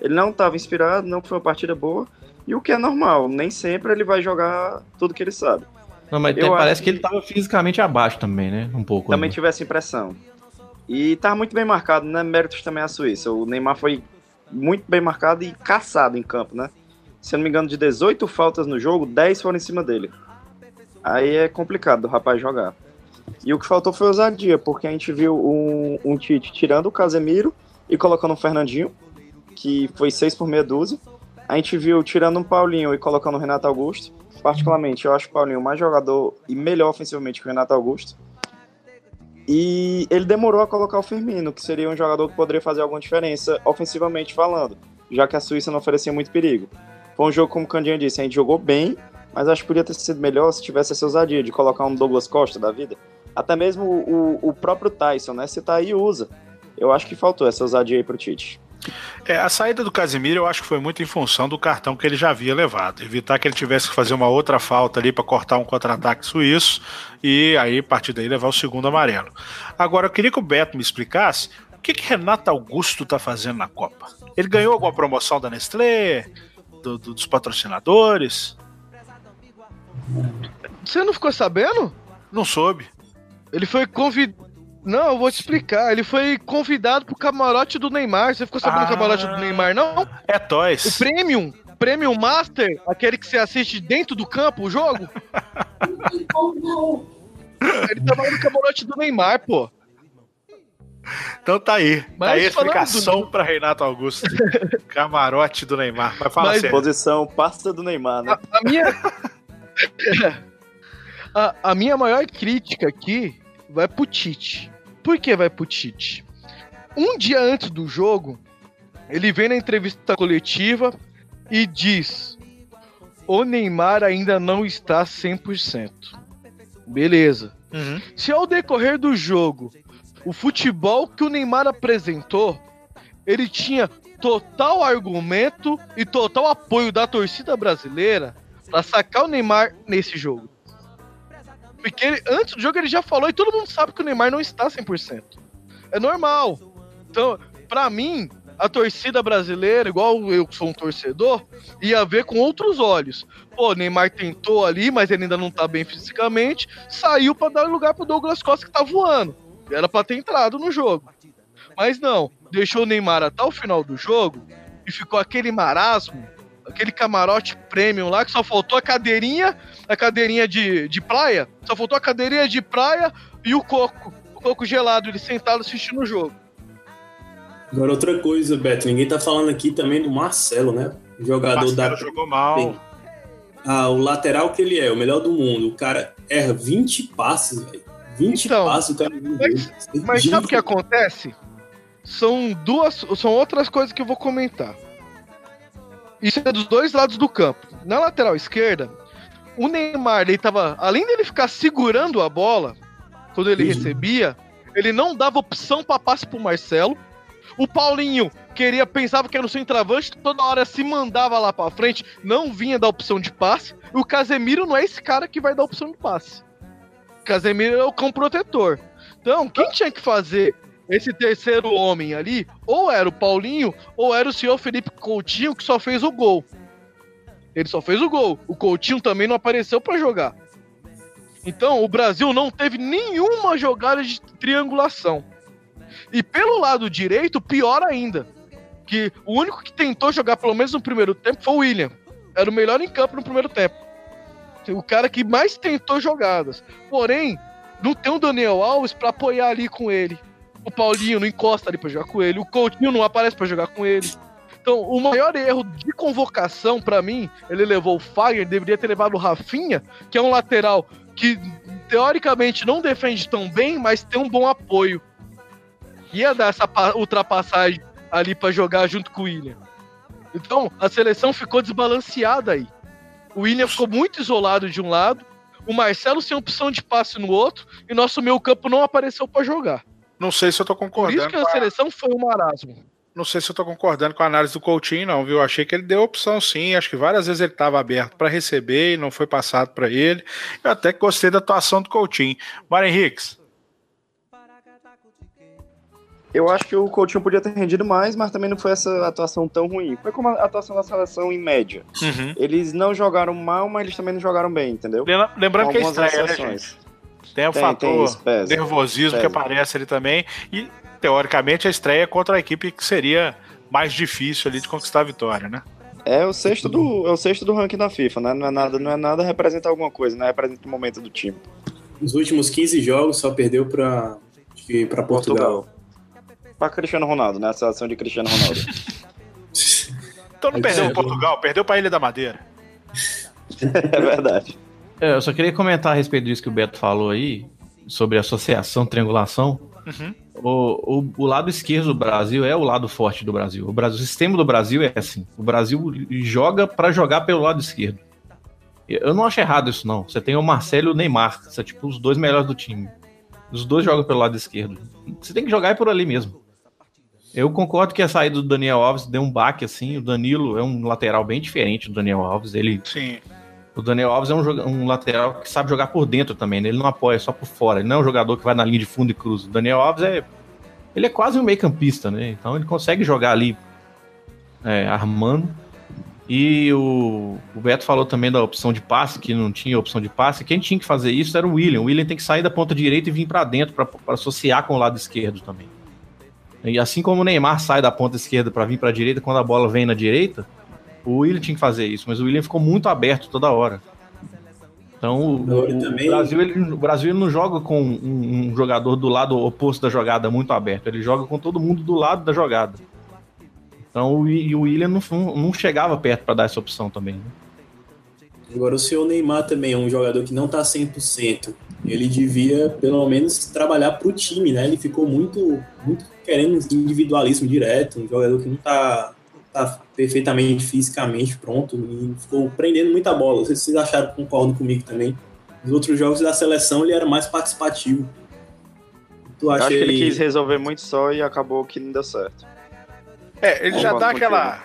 Ele não estava inspirado, não foi uma partida boa. E o que é normal, nem sempre ele vai jogar tudo que ele sabe. Não, mas tem, parece que... que ele estava fisicamente abaixo também, né? Um pouco. Também tive essa impressão. E tá muito bem marcado, né? Méritos também a Suíça. O Neymar foi muito bem marcado e caçado em campo, né? Se eu não me engano, de 18 faltas no jogo, 10 foram em cima dele. Aí é complicado o rapaz jogar. E o que faltou foi ousadia, porque a gente viu um, um Tite tirando o Casemiro e colocando o Fernandinho, que foi 6 por meia dúzia. A gente viu tirando um Paulinho e colocando o Renato Augusto. Particularmente, eu acho o Paulinho mais jogador e melhor ofensivamente que o Renato Augusto. E ele demorou a colocar o Firmino, que seria um jogador que poderia fazer alguma diferença ofensivamente falando, já que a Suíça não oferecia muito perigo. Foi um jogo, como o Candinha disse, a gente jogou bem, mas acho que podia ter sido melhor se tivesse essa ousadia de colocar um Douglas Costa da vida. Até mesmo o, o próprio Tyson, né? Se tá aí, usa. Eu acho que faltou essa ousadia aí pro Tite. É, a saída do Casimiro eu acho que foi muito em função do cartão que ele já havia levado. Evitar que ele tivesse que fazer uma outra falta ali para cortar um contra-ataque suíço e aí, a partir daí, levar o segundo amarelo. Agora, eu queria que o Beto me explicasse o que, que Renato Augusto tá fazendo na Copa. Ele ganhou alguma promoção da Nestlé, do, do, dos patrocinadores? Você não ficou sabendo? Não soube. Ele foi convidado. Não, eu vou te explicar. Ele foi convidado pro camarote do Neymar. Você ficou sabendo ah, do camarote do Neymar, não? É Toys. O Premium. Premium Master, aquele que você assiste dentro do campo, o jogo. Ele tava no camarote do Neymar, pô. Então tá aí. Mas tá aí a explicação do- pra Renato Augusto. Camarote do Neymar. Vai falar Mas- sério. Posição pasta do Neymar, né? A, a minha. a, a minha maior crítica aqui vai pro Tite. Por que vai pro Tite? Um dia antes do jogo, ele vem na entrevista coletiva e diz: O Neymar ainda não está 100%. Beleza. Uhum. Se ao decorrer do jogo, o futebol que o Neymar apresentou, ele tinha total argumento e total apoio da torcida brasileira pra sacar o Neymar nesse jogo. Porque ele- antes do jogo ele já falou e todo mundo sabe que o Neymar não está 100%. É normal. Então, pra mim, a torcida brasileira, igual eu que sou um torcedor, ia ver com outros olhos. Pô, Neymar tentou ali, mas ele ainda não tá bem fisicamente, saiu pra dar lugar pro Douglas Costa que tá voando. Era pra ter entrado no jogo. Mas não, deixou o Neymar até o final do jogo e ficou aquele marasmo, aquele camarote premium lá que só faltou a cadeirinha, a cadeirinha de, de praia, só faltou a cadeirinha de praia e o coco, o coco gelado, ele sentado assistindo o jogo. Agora, outra coisa, Beto, ninguém tá falando aqui também do Marcelo, né? O jogador Marcelo da. jogou mal. Ah, o lateral que ele é, o melhor do mundo. O cara erra 20 passes, velho. 20 Então, passes, o cara não mas-. Mas sabe o que acontece? São duas, são outras coisas que eu vou comentar. Isso é dos dois lados do campo. Na lateral esquerda, o Neymar, ele tava, além dele ficar segurando a bola quando ele Uhum. recebia, ele não dava opção para passe pro Marcelo. O Paulinho queria, pensava que era o centroavante, toda hora se mandava lá pra frente, não vinha dar opção de passe. E o Casemiro não é esse cara que vai dar opção de passe. O Casemiro é o cão protetor. Então, quem tinha que fazer esse terceiro homem ali, ou era o Paulinho, ou era o senhor Felipe Coutinho, que só fez o gol. Ele só fez o gol. O Coutinho também não apareceu pra jogar. Então, o Brasil não teve nenhuma jogada de triangulação. E pelo lado direito, pior ainda. Que o único que tentou jogar pelo menos no primeiro tempo foi o William. Era o melhor em campo no primeiro tempo. O cara que mais tentou jogadas. Porém, não tem o Daniel Alves pra apoiar ali com ele. O Paulinho não encosta ali pra jogar com ele. O Coutinho não aparece pra jogar com ele. Então, o maior erro de convocação pra mim, ele levou o Fagner, deveria ter levado o Rafinha, que é um lateral que teoricamente não defende tão bem, mas tem um bom apoio. Ia dar essa pa- ultrapassagem ali pra jogar junto com o William. Então, a seleção ficou desbalanceada aí. O William ficou muito isolado de um lado, o Marcelo sem opção de passe no outro, e nosso meio campo não apareceu pra jogar. Não sei se eu tô Por concordando. isso que a- seleção foi um marasmo. Não sei se eu tô concordando com a análise do Coutinho, não, viu? Achei que ele deu opção sim. Acho que várias vezes ele estava aberto para receber e não foi passado para ele. Eu até que gostei da atuação do Coutinho. Mário Henriques. Eu acho que o Coutinho podia ter rendido mais, mas também não foi essa atuação tão ruim. Foi como a atuação da seleção em média. Eles não jogaram mal, mas eles também não jogaram bem, entendeu? Lembra- Lembrando que é Algumas estreia, né, gente? Tem o Tem, fator tem isso, pesa. nervosismo que Pesa. aparece ali também. E, teoricamente, a estreia é contra a equipe que seria mais difícil ali de conquistar a vitória, né? É o sexto do, é o sexto do ranking da FIFA, né? Não é nada, não é nada representa alguma coisa, né? Representa o momento do time. Nos últimos 15 jogos só perdeu que pra Portugal. Pra Cristiano Ronaldo, né? A seleção de Cristiano Ronaldo. Então não É perdeu para Portugal, perdeu para Ilha da Madeira. é verdade. É, Eu só queria comentar a respeito disso que o Beto falou aí, sobre associação, triangulação. Uhum. O, o, o lado esquerdo do Brasil é o lado forte do Brasil. O, Brasil, o sistema do Brasil é assim. O Brasil joga pra jogar pelo lado esquerdo. Eu não acho errado isso, não. Você tem o Marcelo e o Neymar, são tipo os dois melhores do time. Os dois jogam pelo lado esquerdo. Você tem que jogar por ali mesmo. Eu concordo que a saída do Daniel Alves deu um baque assim. O Danilo é um lateral bem diferente do Daniel Alves. Ele Sim. O Daniel Alves é um, um lateral que sabe jogar por dentro também, né? Ele não apoia só por fora. Ele não é um jogador que vai na linha de fundo e cruza. O Daniel Alves é. Ele é quase um meio-campista, né? Então ele consegue jogar ali é, armando. E o, o Beto falou também da opção de passe, que não tinha opção de passe. Quem tinha que fazer isso era o William. O William tem que sair da ponta direita e vir para dentro para associar com o lado esquerdo também. E assim como o Neymar sai da ponta esquerda para vir para a direita quando a bola vem na direita, O William tinha que fazer isso, mas o William ficou muito aberto toda hora. Então o, o, também- o Brasil, ele, o Brasil não joga com um, um jogador do lado oposto da jogada muito aberto, ele joga com todo mundo do lado da jogada. Então o, e o William não, não- chegava perto para dar essa opção também. né? Agora, o seu Neymar também é um jogador que não tá 100%. Ele devia, pelo menos, trabalhar pro time, né? Ele ficou muito, muito querendo individualismo direto, um jogador que não tá, tá perfeitamente fisicamente pronto e ficou prendendo muita bola. Não sei se vocês acharam, concordam comigo também. Nos outros jogos da seleção, ele era mais participativo. Tu Eu acha acho que ele ele- quis resolver muito só e acabou que não deu certo. É, ele já Concordo dá aquela.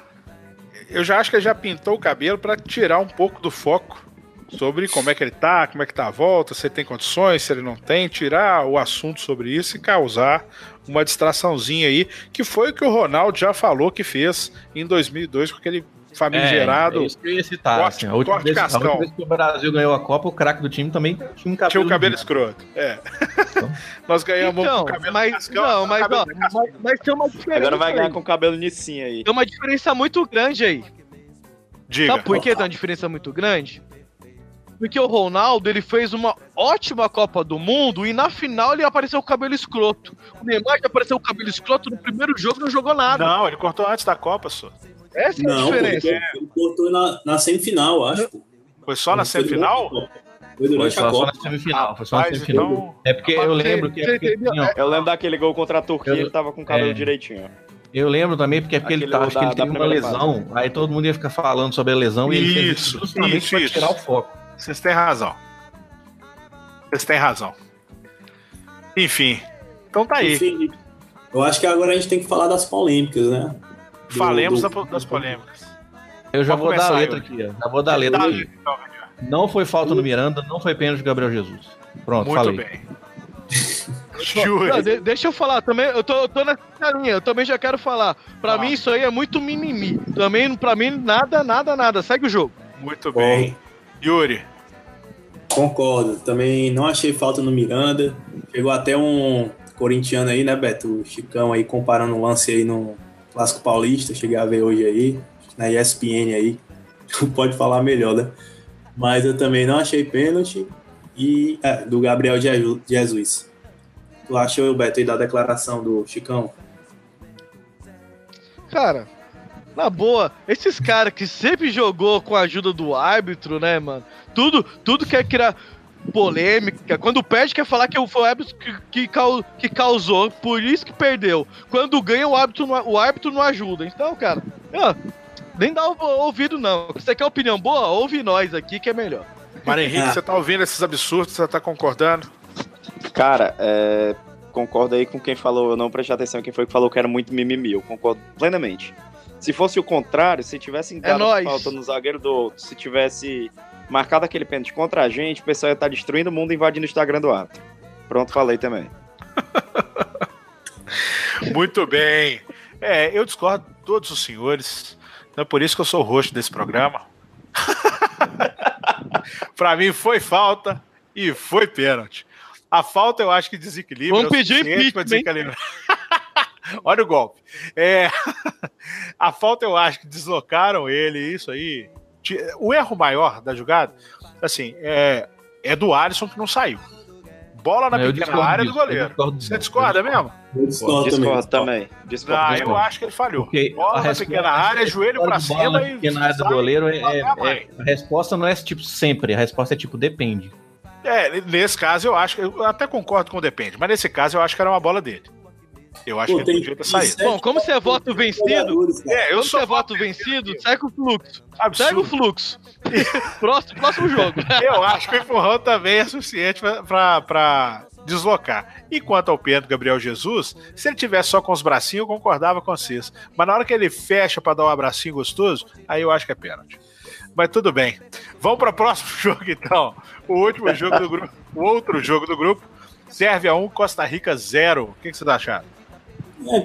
Eu já acho que ele já pintou o cabelo pra tirar um pouco do foco sobre como é que ele tá, como é que tá a volta, se ele tem condições, se ele não tem, tirar o assunto sobre isso e causar uma distraçãozinha aí, que foi o que o Ronaldo já falou que fez em 2002 com aquele famigerado. É, é isso que eu ia citar. Corte- assim, a, última vez, a última vez que o Brasil ganhou a Copa, o craque do time também tinha um cabelo. Tinha o cabelo escroto. É. Nós ganhamos Então, com o cabelo mas, cascão, não, mas, cabelo ó, mas, mas tem uma diferença. Agora vai ganhar aí. com o cabelo nicinho aí. Tem uma diferença muito grande aí. Diga. Sabe por que tem uma diferença muito grande? Porque o Ronaldo ele fez uma ótima Copa do Mundo e na final ele apareceu com o cabelo escroto. O Neymar que apareceu com o cabelo escroto no primeiro jogo não jogou nada. Não, ele cortou antes da Copa, só. Essa é a Não, pô, ele diferença. cortou- ele cortou na, na semifinal, acho. Foi só na Foi durante a semifinal? Copa. Foi Foi só, a só na semifinal. Foi só na semifinal. então. É porque eu lembro que. É porque, assim, Eu lembro daquele gol contra a Turquia, Eu- ele tava com o cabelo é. direitinho. Eu lembro também, porque é porque ele, Aquele tá, da- acho que ele teve uma lesão, aí todo mundo ia ficar falando sobre a lesão e ele fez Isso, isso justamente isso, isso. tirar o foco. Vocês têm razão. Vocês têm razão. Enfim. Então tá aí. Enfim, eu acho que agora a gente tem que falar das polêmicas, né? Do- Falemos do- da- das polêmicas. Eu já Pode vou dar a letra aqui, ó. Já vou dar a letra aqui. então. Não foi falta no Miranda, não foi pênalti do Gabriel Jesus. Pronto, Muito falei. bem. Não, de- deixa eu falar, também, eu tô, eu tô nessa linha, eu também já quero falar. Pra Ah. mim isso aí é muito mimimi. Também, pra mim, nada, nada, nada. Segue o jogo. Muito bem. Yuri. Concordo. Também não achei falta no Miranda. Chegou até um corintiano aí, né, Beto? O Chicão aí comparando o lance aí no Clássico Paulista. Cheguei a ver hoje aí, na ESPN aí. Pode falar melhor, né? Mas eu também não achei pênalti. E é, do Gabriel Jesus. Tu achou, Beto, aí da declaração do Chicão? Cara, na boa, esses caras que sempre jogou com a ajuda do árbitro, né, mano? Tudo, tudo quer criar polêmica. Quando perde, quer falar que foi o árbitro que, que, cau- que causou, por isso que perdeu. Quando ganha, o árbitro não, o árbitro não ajuda. Então, cara, ó, nem dá o- ouvido, não. Você quer opinião boa? Ouve nós aqui que é melhor. Mário Henrique, Ah. você tá ouvindo esses absurdos? Você tá concordando? Cara, é, concordo aí com quem falou, eu não prestei atenção em quem foi que falou que era muito mimimi, eu concordo plenamente. Se fosse o contrário, se tivesse dado nóis. falta no zagueiro do outro, se tivesse marcado aquele pênalti contra a gente, o pessoal ia estar destruindo o mundo e invadindo o Instagram do árbitro. Pronto, falei também. Muito bem. É, eu discordo de todos os senhores. Não é por isso que eu sou o host desse programa. Pra mim foi falta e foi pênalti. A falta eu acho que desequilibra. Vamos é o pedir impeachment, desequilibrar. Olha o golpe. É, a falta eu acho que deslocaram ele, isso aí. O erro maior da jogada, assim, é, é do Alisson que não saiu. Bola na Eu pequena discordo área do disso, goleiro. discordo Você discorda mesmo? Eu discordo Discordo também. também. Discordo. Ah, discordo. eu acho que ele falhou. Porque Bola a na pequena área, joelho pra Bola cima na e. pequena área do goleiro é, é- é- a resposta não é tipo sempre, a resposta é tipo depende. É, nesse caso eu acho que. Eu até concordo com o depende, mas nesse caso eu acho que era uma bola dele. Eu acho Pô, que tem podia ter saído. sete Bom, como você é voto vencido. É, eu quando sou você é voto vencido, segue o fluxo. Segue o absurdo. fluxo. próximo, próximo jogo. Eu acho que o empurrão também é suficiente pra- pra pra deslocar. E quanto ao do Gabriel Jesus, se ele tivesse só com os bracinhos, eu concordava com vocês. Mas na hora que ele fecha pra dar um abracinho gostoso, aí eu acho que é pênalti. Mas tudo bem. Vamos para o próximo jogo então. O último jogo do grupo, o outro jogo do grupo. Sérvia 1, Costa Rica 0. O que, que você tá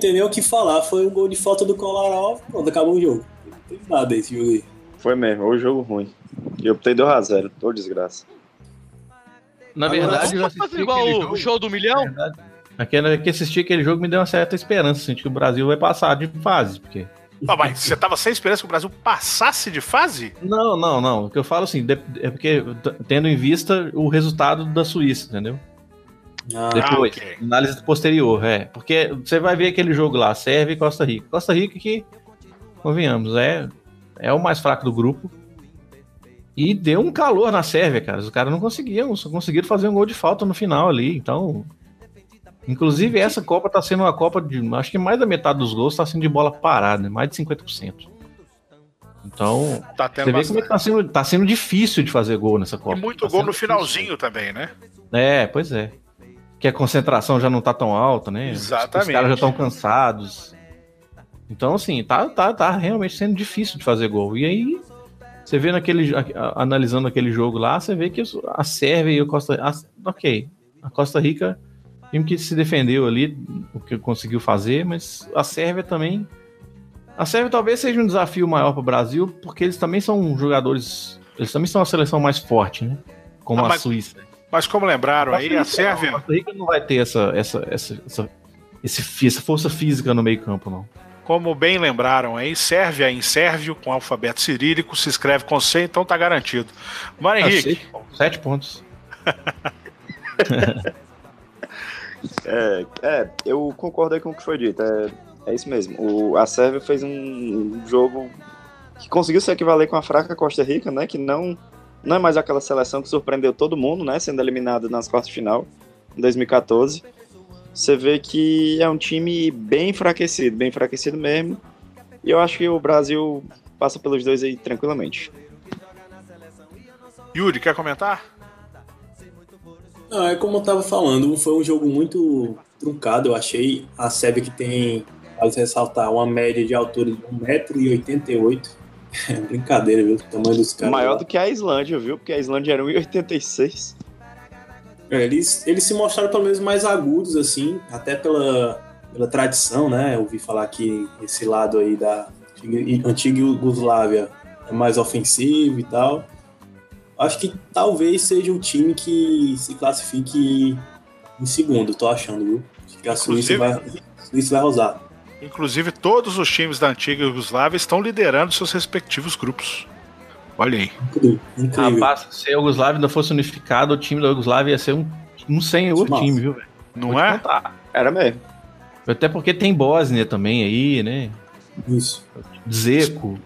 tem nem o que falar. Foi um gol de falta do Kolarov. Pronto, acabou o jogo. Não tem nada esse jogo aí. Foi mesmo, o jogo ruim. E eu optei 2x0, tô desgraça. Na Agora, verdade, eu assisti fazer igual o jogo- show do milhão? Aquele que assistir aquele jogo me deu uma certa esperança, assim, de que o Brasil vai passar de fase, porque Ah, mas você tava sem esperança que o Brasil passasse de fase? Não, não, não. O que eu falo assim, é porque tendo em vista o resultado da Suíça, entendeu? Ah, Depois, ok. análise posterior, é. Porque você vai ver aquele jogo lá, Sérvia e Costa Rica. Costa Rica que, convenhamos, é, é o mais fraco do grupo. E deu um calor na Sérvia, cara. Os caras não conseguiam, só conseguiram fazer um gol de falta no final ali. Então, inclusive essa Copa tá sendo uma Copa de, acho que mais da metade dos gols tá sendo de bola parada, né? mais de 50%. Então, Tá você vê bastante. como é que tá sendo, tá sendo difícil de fazer gol nessa Copa. E muito Tá gol no difícil. finalzinho também, né? É, pois é. Que a concentração já não tá tão alta, né? Exatamente. Os caras já estão cansados. Então, assim, tá, tá, tá realmente sendo difícil de fazer gol. E aí, você vê naquele. a- a- analisando aquele jogo lá, você vê que a Sérvia e a Costa a- Ok. A Costa Rica, mesmo que se defendeu ali, o que conseguiu fazer, mas a Sérvia também. A Sérvia talvez seja um desafio maior para o Brasil, porque eles também são jogadores. Eles também são uma seleção mais forte, né? Como Ah, a mas- Suíça. Mas como lembraram aí, a A Sérvia. Costa Rica não vai ter essa, essa, essa, essa, esse essa força física no meio-campo, não. Como bem lembraram aí, Sérvia em sérvio, com alfabeto cirílico, se escreve com C, então tá garantido. Mário Ah, Henrique, pontos, Sete pontos. É, é, eu concordo aí com o que foi dito. É, é isso mesmo. O, a Sérvia fez um jogo que conseguiu se equivaler com a fraca Costa Rica, né? Que não, não é mais aquela seleção que surpreendeu todo mundo, né? Sendo eliminada nas quartas de final em 2014. Você vê que é um time bem enfraquecido, bem enfraquecido mesmo. E eu acho que o Brasil passa pelos dois aí tranquilamente. Yuri, quer comentar? Não, é como eu tava falando, foi um jogo muito truncado, eu achei. A Sérvia que tem, vale ressaltar, uma média de altura de 1,88m. É brincadeira, viu? O tamanho dos caras. Maior lá. do que a Islândia, viu? Porque a Islândia era 1,86. É, eles, eles se mostraram pelo menos mais agudos, assim, até pela, pela tradição, né? Eu ouvi falar que esse lado aí da antiga- Yugoslávia é mais ofensivo e tal. Acho que talvez seja o time que se classifique em segundo, tô achando, viu? Acho que a Suíça vai, a Suíça vai usar. Inclusive, todos os times da antiga Yugoslávia estão liderando seus respectivos grupos. Olha aí. Incrível. incrível. Rapaz, se a Yugoslávia ainda fosse unificada, o time da Yugoslávia ia ser um, um senhor Nossa. time, viu, velho? Não Vou é? Era mesmo. Até porque tem Bósnia também aí, né? Isso. Zeco.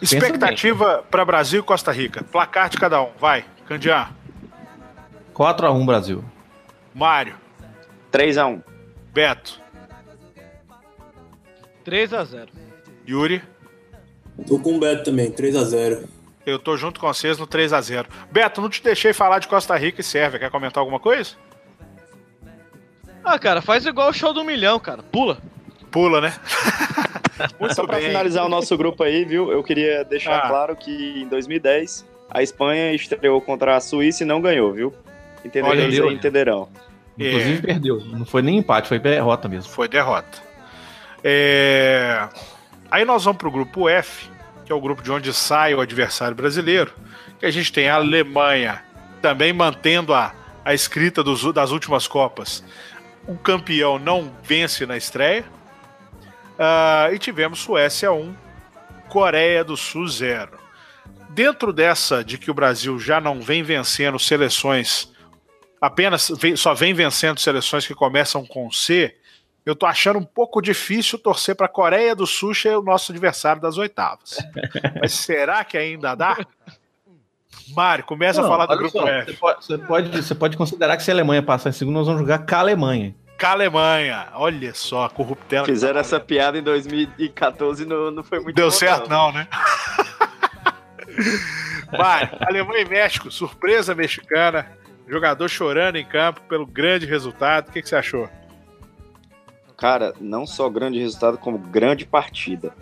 Expectativa para Brasil e Costa Rica. Placar de cada um. Vai, Candiá. 4x1 Brasil. Mário. 3x1. Beto. 3x0. Yuri. Tô com o Beto também, 3x0. Eu tô junto com vocês no 3 a 0 Beto, não te deixei falar de Costa Rica e Sérvia. Quer comentar alguma coisa? Ah, cara, faz igual o show do milhão, cara. Pula. Pula, né? Só pra bem. finalizar o nosso grupo aí, viu? Eu queria deixar Ah. claro que em 2010 a Espanha estreou contra a Suíça e não ganhou, viu? Entendedores Olha, entenderão. Inclusive É. perdeu. Não foi nem empate, foi derrota mesmo. Foi derrota. É, Aí nós vamos pro grupo F, que é o grupo de onde sai o adversário brasileiro, que a gente tem a Alemanha também mantendo a, a escrita dos- das últimas Copas. O campeão não vence na estreia. Ah, e tivemos Suécia 1, Coreia do Sul 0. Dentro dessa de que o Brasil já não vem vencendo seleções, apenas só vem vencendo seleções que começam com C, eu tô achando um pouco difícil torcer para a Coreia do Sul ser o nosso adversário das oitavas. Mas será que ainda dá? Mário, começa a Não, falar do grupo só, F. Você pode, você, pode, você pode considerar que se a Alemanha passar em segundo, nós vamos jogar com a Alemanha. Com a Alemanha. Olha só, a corruptela. Fizeram essa piada em 2014 e não, não foi muito Deu bom, certo, não, né? Mário, Alemanha e México, surpresa mexicana. Jogador chorando em campo pelo grande resultado. O que, que você achou? Cara, não só grande resultado, como grande partida.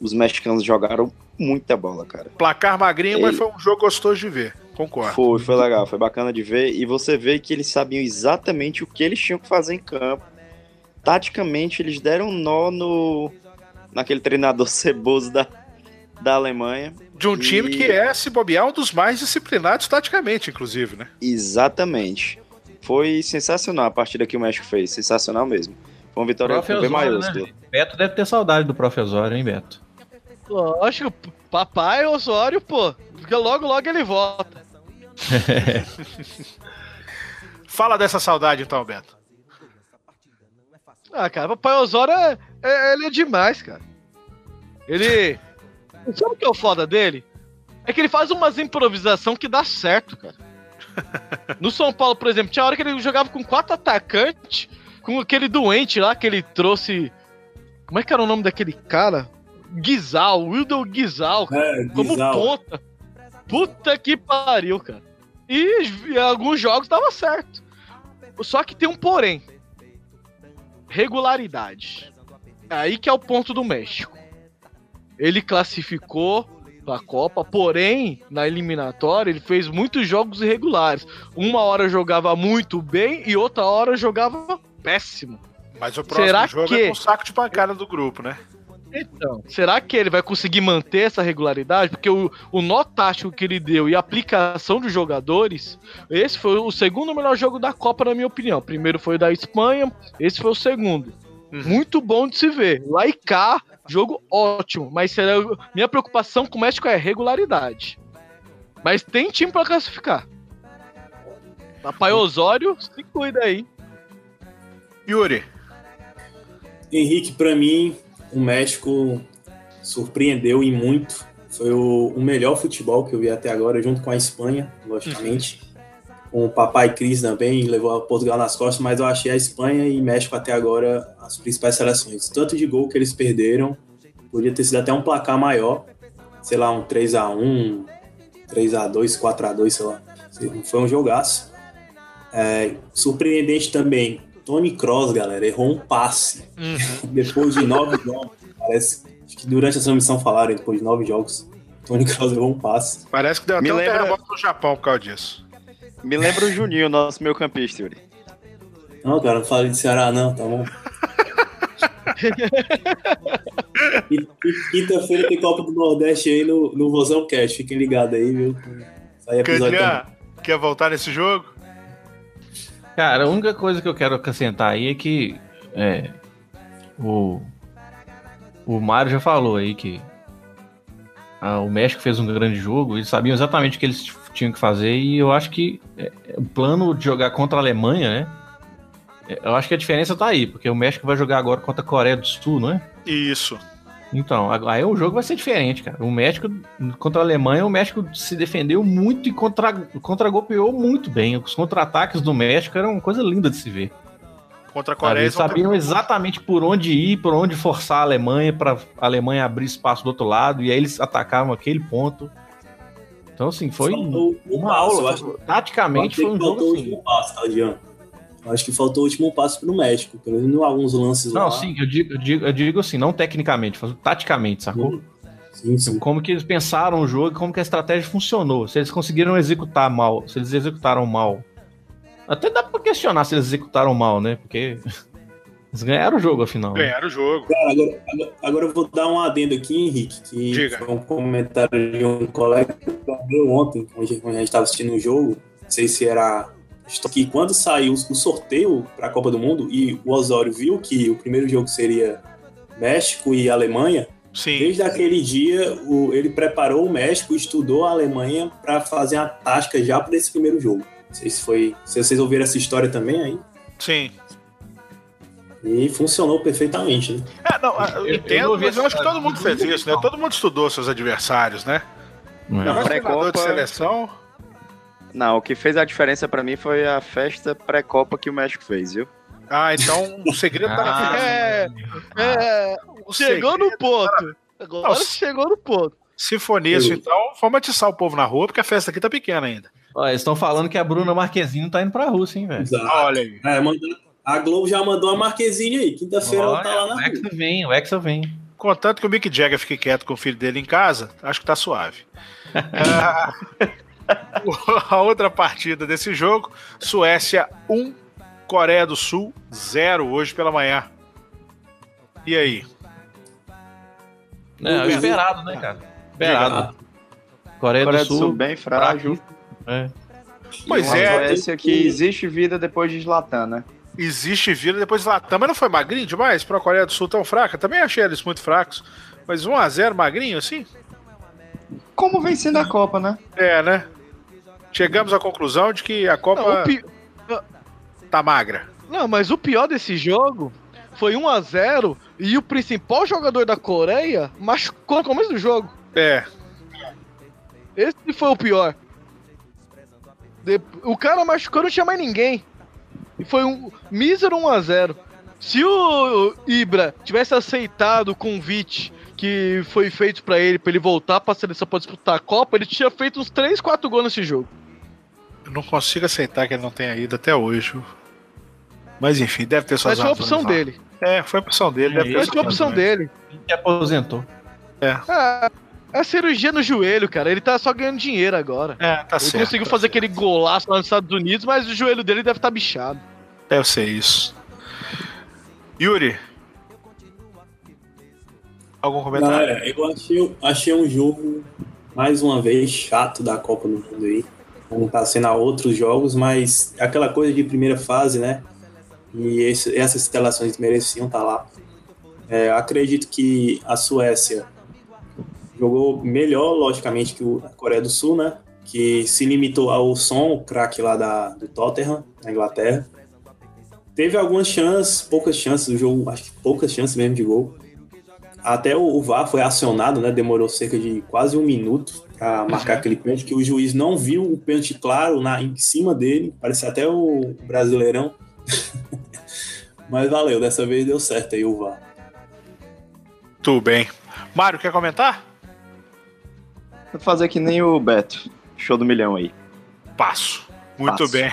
Os mexicanos jogaram muita bola, cara. Placar magrinho, mas foi um jogo gostoso de ver. Concordo. Foi, foi legal, foi bacana de ver. E você vê que eles sabiam exatamente o que eles tinham que fazer em campo. Taticamente, eles deram um nó no naquele treinador ceboso da, da Alemanha. De um time E- que é, se bobear, um dos mais disciplinados taticamente, inclusive, né? Exatamente. Foi sensacional a partida que o México fez. Sensacional mesmo. Foi uma vitória Prof. com Osório, maiúsculo. né? Beto deve ter saudade do Prof. Osório, hein, Beto? Lógico, papai Osório, pô. Porque logo, logo ele volta. Fala dessa saudade então, Beto. Ah, cara, papai Osório é, é- ele é demais, cara. Ele. Sabe o que é o foda dele? É que ele faz umas improvisação que dá certo, cara. No São Paulo, por exemplo, tinha hora que ele jogava com quatro atacantes, com aquele doente lá que ele trouxe. Como é que era o nome daquele cara? Guizal, Wildel Guizal, É, como Guizal. ponta. Puta que pariu, cara. E alguns jogos dava certo. Só que tem um porém. Regularidade. Aí que é o ponto do México. Ele classificou pra Copa, porém, na eliminatória, ele fez muitos jogos irregulares. Uma hora jogava muito bem e outra hora jogava péssimo. Mas o próximo Será jogo que- é com o saco de pancada do grupo, né? Então, será que ele vai conseguir manter essa regularidade? Porque o, o nó tático que ele deu e a aplicação dos jogadores, esse foi o segundo melhor jogo da Copa, na minha opinião. O primeiro foi o da Espanha, esse foi o segundo. Uhum. Muito bom de se ver. Lá e cá, jogo ótimo. Mas será, minha preocupação com o México é regularidade. Mas tem time pra classificar. Papai Osório, se cuida aí. Yuri, Henrique, pra mim, o México surpreendeu e muito. Foi o, o melhor futebol que eu vi até agora, junto com a Espanha, logicamente. Com o papai Cris também, levou a Portugal nas costas, mas eu achei a Espanha e México até agora as principais seleções. Tanto de gol que eles perderam, podia ter sido até um placar maior, sei lá, um 3x1, 3x2, 4x2, sei lá. Foi um jogaço. É, surpreendente também, Tony Cross, galera, errou um passe depois de nove jogos, parece acho que durante a transmissão falaram, depois de nove jogos, Tony Kroos levou um passe. parece que deu Me até um lembra- terremoto no Japão por causa disso. Me lembra o Juninho, nosso meio campista, Yuri. Não, cara, não falei de Ceará, não, tá bom? Quinta-feira tem Copa do Nordeste aí no, no Vozão Cast, fiquem ligados aí, viu? Sai episódio quer voltar nesse jogo? Cara, a única coisa que eu quero acrescentar aí é que é, o, o Mário já falou aí que ah, o México fez um grande jogo, eles sabiam exatamente o que eles tinham que fazer e eu acho que é, o plano de jogar contra a Alemanha, né? é, Eu acho que a diferença tá aí, porque o México vai jogar agora contra a Coreia do Sul, não é? Isso. Então, aí o jogo vai ser diferente, cara. O México contra a Alemanha, o México se defendeu muito e contra, contra-golpeou muito bem. Os contra-ataques do México eram uma coisa linda de se ver. Contra a? Coreia. Eles eles vão ter- sabiam exatamente por onde ir, por onde forçar a Alemanha, para a Alemanha abrir espaço do outro lado, e aí eles atacavam aquele ponto. Então, assim, foi uma aula. acho- Taticamente, foi um jogo o assim. passo, tá, acho que faltou o último passo pro México, pelo menos em alguns lances lá. Não, sim, eu digo, eu digo, eu digo assim, não tecnicamente, falando taticamente, sacou? Sim, sim. Como que eles pensaram o jogo, como que a estratégia funcionou, se eles conseguiram executar mal, se eles executaram mal. Até dá pra questionar se eles executaram mal, né? Porque eles ganharam o jogo, afinal. né? Ganharam o jogo. Cara, agora, agora- agora eu vou dar um adendo aqui, Henrique, que Diga. foi um comentário de um colega que meu ontem, quando a gente- quando a gente estava assistindo o jogo, não sei se era que quando saiu o sorteio para a Copa do Mundo e o Osório viu que o primeiro jogo seria México e Alemanha, Sim. desde aquele dia o- ele preparou o México e estudou a Alemanha para fazer a tática já para esse primeiro jogo. Não sei se foi, se vocês ouviram essa história também aí. Sim. E funcionou perfeitamente, né? É, não, eu, Eu- eu entendo, ouvi mas eu acho que todo mundo fez isso, né? Todo mundo estudou seus adversários, né? Não é? Treinador de pré-copa- seleção. Não, o que fez a diferença pra mim foi a festa pré-copa que o México fez, viu? Ah, então o segredo tá na Ah, festa. É, é, O chegou segredo- no ponto. Agora Não, chegou no ponto. Se for nisso, então, vamos atiçar o povo na rua, porque a festa aqui tá pequena ainda. Ó, eles estão falando que a Bruna Marquezine tá indo pra Rússia, hein, velho? Exato. Olha aí. É, a Globo já mandou a Marquezine aí. Quinta-feira ela tá lá na o rua. Hexa vem, o Hexa vem. Contanto que o Mick Jagger fique quieto com o filho dele em casa, acho que tá suave. Ah, a outra partida desse jogo, Suécia 1, Coreia do Sul 0 hoje pela manhã. E aí? É, é esperado, né, cara? Esperado. Coreia, Coreia do Sul, bem frágil. É. Pois é, Suécia que existe vida depois de Zlatan, né? existe vira depois lá. Também não foi magrinho demais pra Coreia do Sul tão fraca. Também achei eles muito fracos. Mas 1x0 magrinho assim? Como vencendo a Copa, né? É, né? Chegamos à conclusão de que a Copa Não, pi- tá magra. Não, mas o pior desse jogo foi 1 a 0 e o principal jogador da Coreia machucou no começo do jogo. É, Esse foi o pior. De- O cara machucou, não tinha mais ninguém. E foi um mísero 1 a 0 Se o Ibra tivesse aceitado o convite que foi feito pra ele, pra ele voltar pra seleção pra disputar a Copa, ele tinha feito uns 3, 4 gols nesse jogo. Eu não consigo aceitar que ele não tenha ido até hoje. viu? Mas enfim, deve ter suas Mas foi a opção lá. dele. É, foi a opção dele. deve ter Foi a opção razões. dele. Que aposentou. Ah, é cirurgia no joelho, cara. Ele tá só ganhando dinheiro agora. É, tá Ele certo. conseguiu tá fazer certo. aquele golaço lá nos Estados Unidos, mas o joelho dele deve estar bichado. Deve ser isso. Yuri. Algum comentário? Galera, eu achei, achei um jogo, mais uma vez, chato da Copa do Mundo aí. Tá a outros jogos, mas aquela coisa de primeira fase, né? E esse- essas instalações mereciam estar lá. É, acredito que a Suécia jogou melhor, logicamente, que a Coreia do Sul, né? Que se limitou ao som, o craque lá da, do Tottenham, na Inglaterra. Teve algumas chances, poucas chances, o jogo, acho que poucas chances mesmo de gol. Até o, o VAR foi acionado, né? Demorou cerca de quase um minuto para marcar aquele pênalti, que o juiz não viu o pênalti claro na, em cima dele. Parece até o brasileirão. Mas valeu, dessa vez deu certo aí o VAR. Tudo bem. Mário, quer comentar? Vou fazer que nem o Beto. Show do milhão aí. Passo. Muito Passo. bem.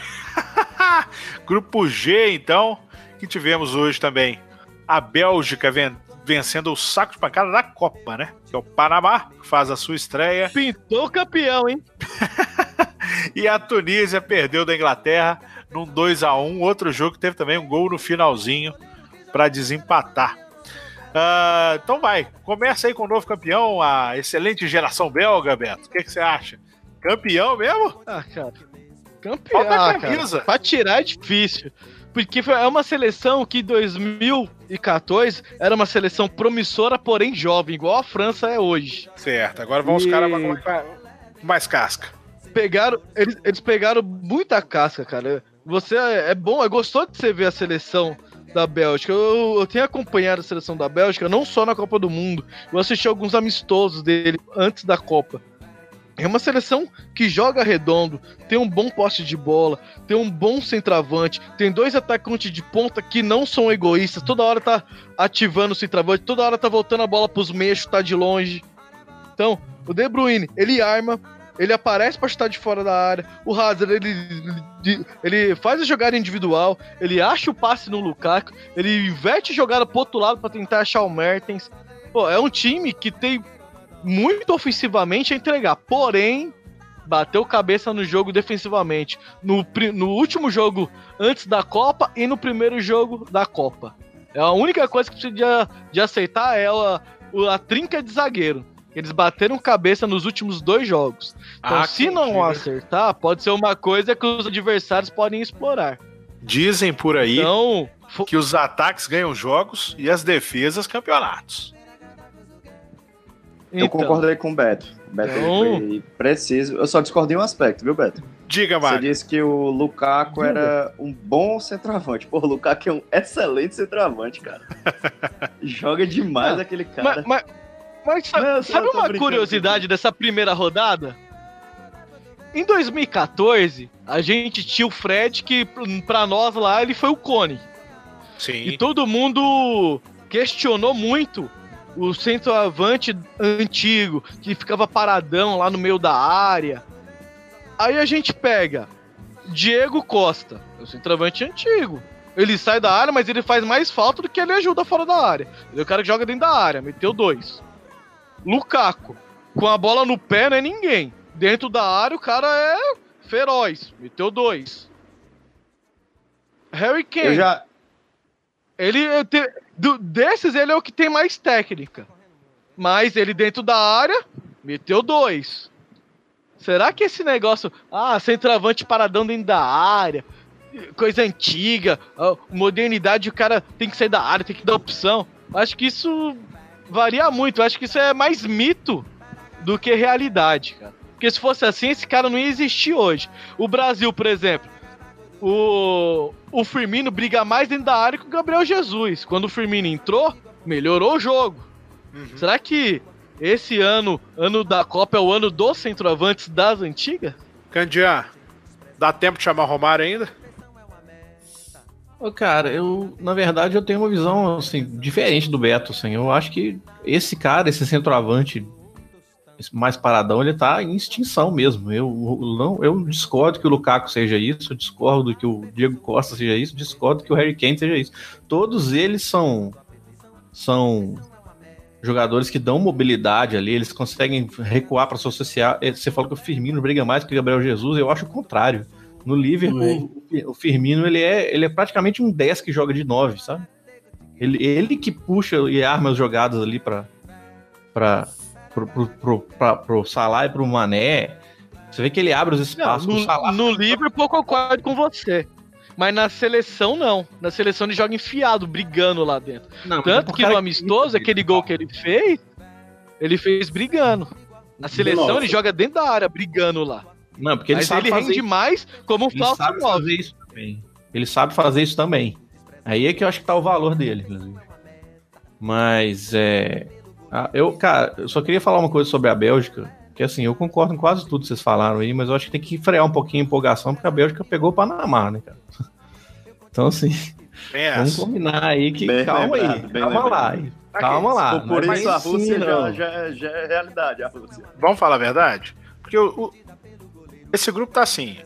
Grupo G, então, que tivemos hoje também. A Bélgica vencendo o saco de pancada da Copa, né? Que é o Panamá, que faz a sua estreia. Pintou campeão, hein? E a Tunísia perdeu da Inglaterra num 2 a 1 Outro jogo que teve também um gol no finalzinho para desempatar. Ah, então vai, começa aí com o novo campeão, a excelente geração belga, Beto. O que, que você acha? Campeão mesmo? Ah, cara. Campeão, Falta a camisa. cara. Pra tirar é difícil. Porque foi- é uma seleção que em 2014 era uma seleção promissora, porém jovem, igual a França é hoje. Certo, agora vão os E- caras com com mais casca. Pegaram, eles, eles pegaram muita casca, cara. Você é, é bom, é gostoso de você ver a seleção da Bélgica. Eu, eu tenho acompanhado a seleção da Bélgica, não só na Copa do Mundo. Eu assisti alguns amistosos dele antes da Copa. É uma seleção que joga redondo, tem um bom poste de bola, tem um bom centroavante, tem dois atacantes de ponta que não são egoístas, toda hora tá ativando o centroavante, toda hora tá voltando a bola pros meios, chutar de longe. Então, o De Bruyne, ele arma, ele aparece pra chutar de fora da área, o Hazard, ele, ele, faz a jogada individual, ele acha o passe no Lukaku, ele inverte a jogada pro outro lado pra tentar achar o Mertens. Pô, é um time que tem muito ofensivamente a entregar, porém bateu cabeça no jogo defensivamente. No, no último jogo antes da Copa e no primeiro jogo da Copa. É a única coisa que precisa de, de aceitar é a, o- a trinca de zagueiro. Eles bateram cabeça nos últimos dois jogos. Então, Ah, se não acertar, pode ser uma coisa que os adversários podem explorar. Dizem por aí Então, que os ataques ganham jogos e as defesas campeonatos. Eu então, concordei com o Beto. O Beto Então- foi preciso. Eu só discordei um aspecto, viu, Beto? Diga, Você Mário. disse que o Lukaku era um bom centroavante. Pô, o Lukaku é um excelente centroavante, cara. Joga demais Ah, aquele cara. Mas, mas, mas sabe, Não, eu sabe uma curiosidade dessa primeira rodada? Em 2014, a gente tinha o Fred, que pra nós lá ele foi o Cone. Sim. E todo mundo questionou muito o centroavante antigo, que ficava paradão lá no meio da área. Aí a gente pega Diego Costa, é o centroavante antigo. Ele sai da área, mas ele faz mais falta do que ele ajuda fora da área. Ele é o cara que joga dentro da área, meteu dois. Lukaku, com a bola no pé não é ninguém. Dentro da área o cara é feroz, meteu dois. Harry Kane, Eu já. ele te- do- desses ele é o que tem mais técnica. Mas ele dentro da área meteu dois. Será que esse negócio, ah, centroavante paradão dentro da área, coisa antiga, a modernidade, o cara tem que sair da área, tem que dar opção. Acho que isso varia muito. Acho que isso é mais mito do que realidade, cara. Porque se fosse assim, esse cara não ia existir hoje. O Brasil, por exemplo, o, o Firmino briga mais dentro da área que o Gabriel Jesus. Quando o Firmino entrou, melhorou o jogo. Uhum. Será que esse ano, ano da Copa, é o ano dos centroavantes das antigas? Candian, dá tempo de chamar Romário ainda? Ô, Cara, eu, na verdade, eu tenho uma visão, assim, diferente do Beto, assim. Eu acho que esse cara, esse centroavante mais paradão, ele tá em extinção mesmo. Eu, não, eu discordo que o Lukaku seja isso, eu discordo que o Diego Costa seja isso, discordo que o Harry Kane seja isso. Todos eles são são jogadores que dão mobilidade ali, eles conseguem recuar para associar. Você falou que o Firmino briga mais que o Gabriel Jesus, eu acho o contrário. No Liverpool, o Firmino ele é, ele é praticamente um 10 que joga de 9, sabe? Ele, ele que puxa e arma as jogadas ali para para pro, pro, pro, pra, pro Salah e pro Mané. Você vê que ele abre os espaços. Não, no, Salah. no Liverpool eu concordo com você. Mas na seleção, não. Na seleção ele joga enfiado, brigando lá dentro. Não, é Tanto que no amistoso, aquele gol que ele fez, ele fez brigando. Na seleção Nossa. ele joga dentro da área, brigando lá. Não, porque ele Mas sabe ele fazer rende isso. mais como um Ele falso sabe 9. fazer isso também. Ele sabe fazer isso também. Aí é que eu acho que tá o valor dele, inclusive. Mas é. Ah, Eu, cara, eu só queria falar uma coisa sobre a Bélgica. Que assim, eu concordo com quase tudo que vocês falaram aí, mas eu acho que tem que frear um pouquinho a empolgação, porque a Bélgica pegou o Panamá, né, cara? Então, assim, vamos essa. combinar aí que. Bem calma aí, lembrado, bem calma lá. lembrado. Calma lá. Por- Por não é isso a Rússia já, não. já, já é realidade, a Rússia. Vamos falar a verdade? Porque o, o- esse grupo tá assim.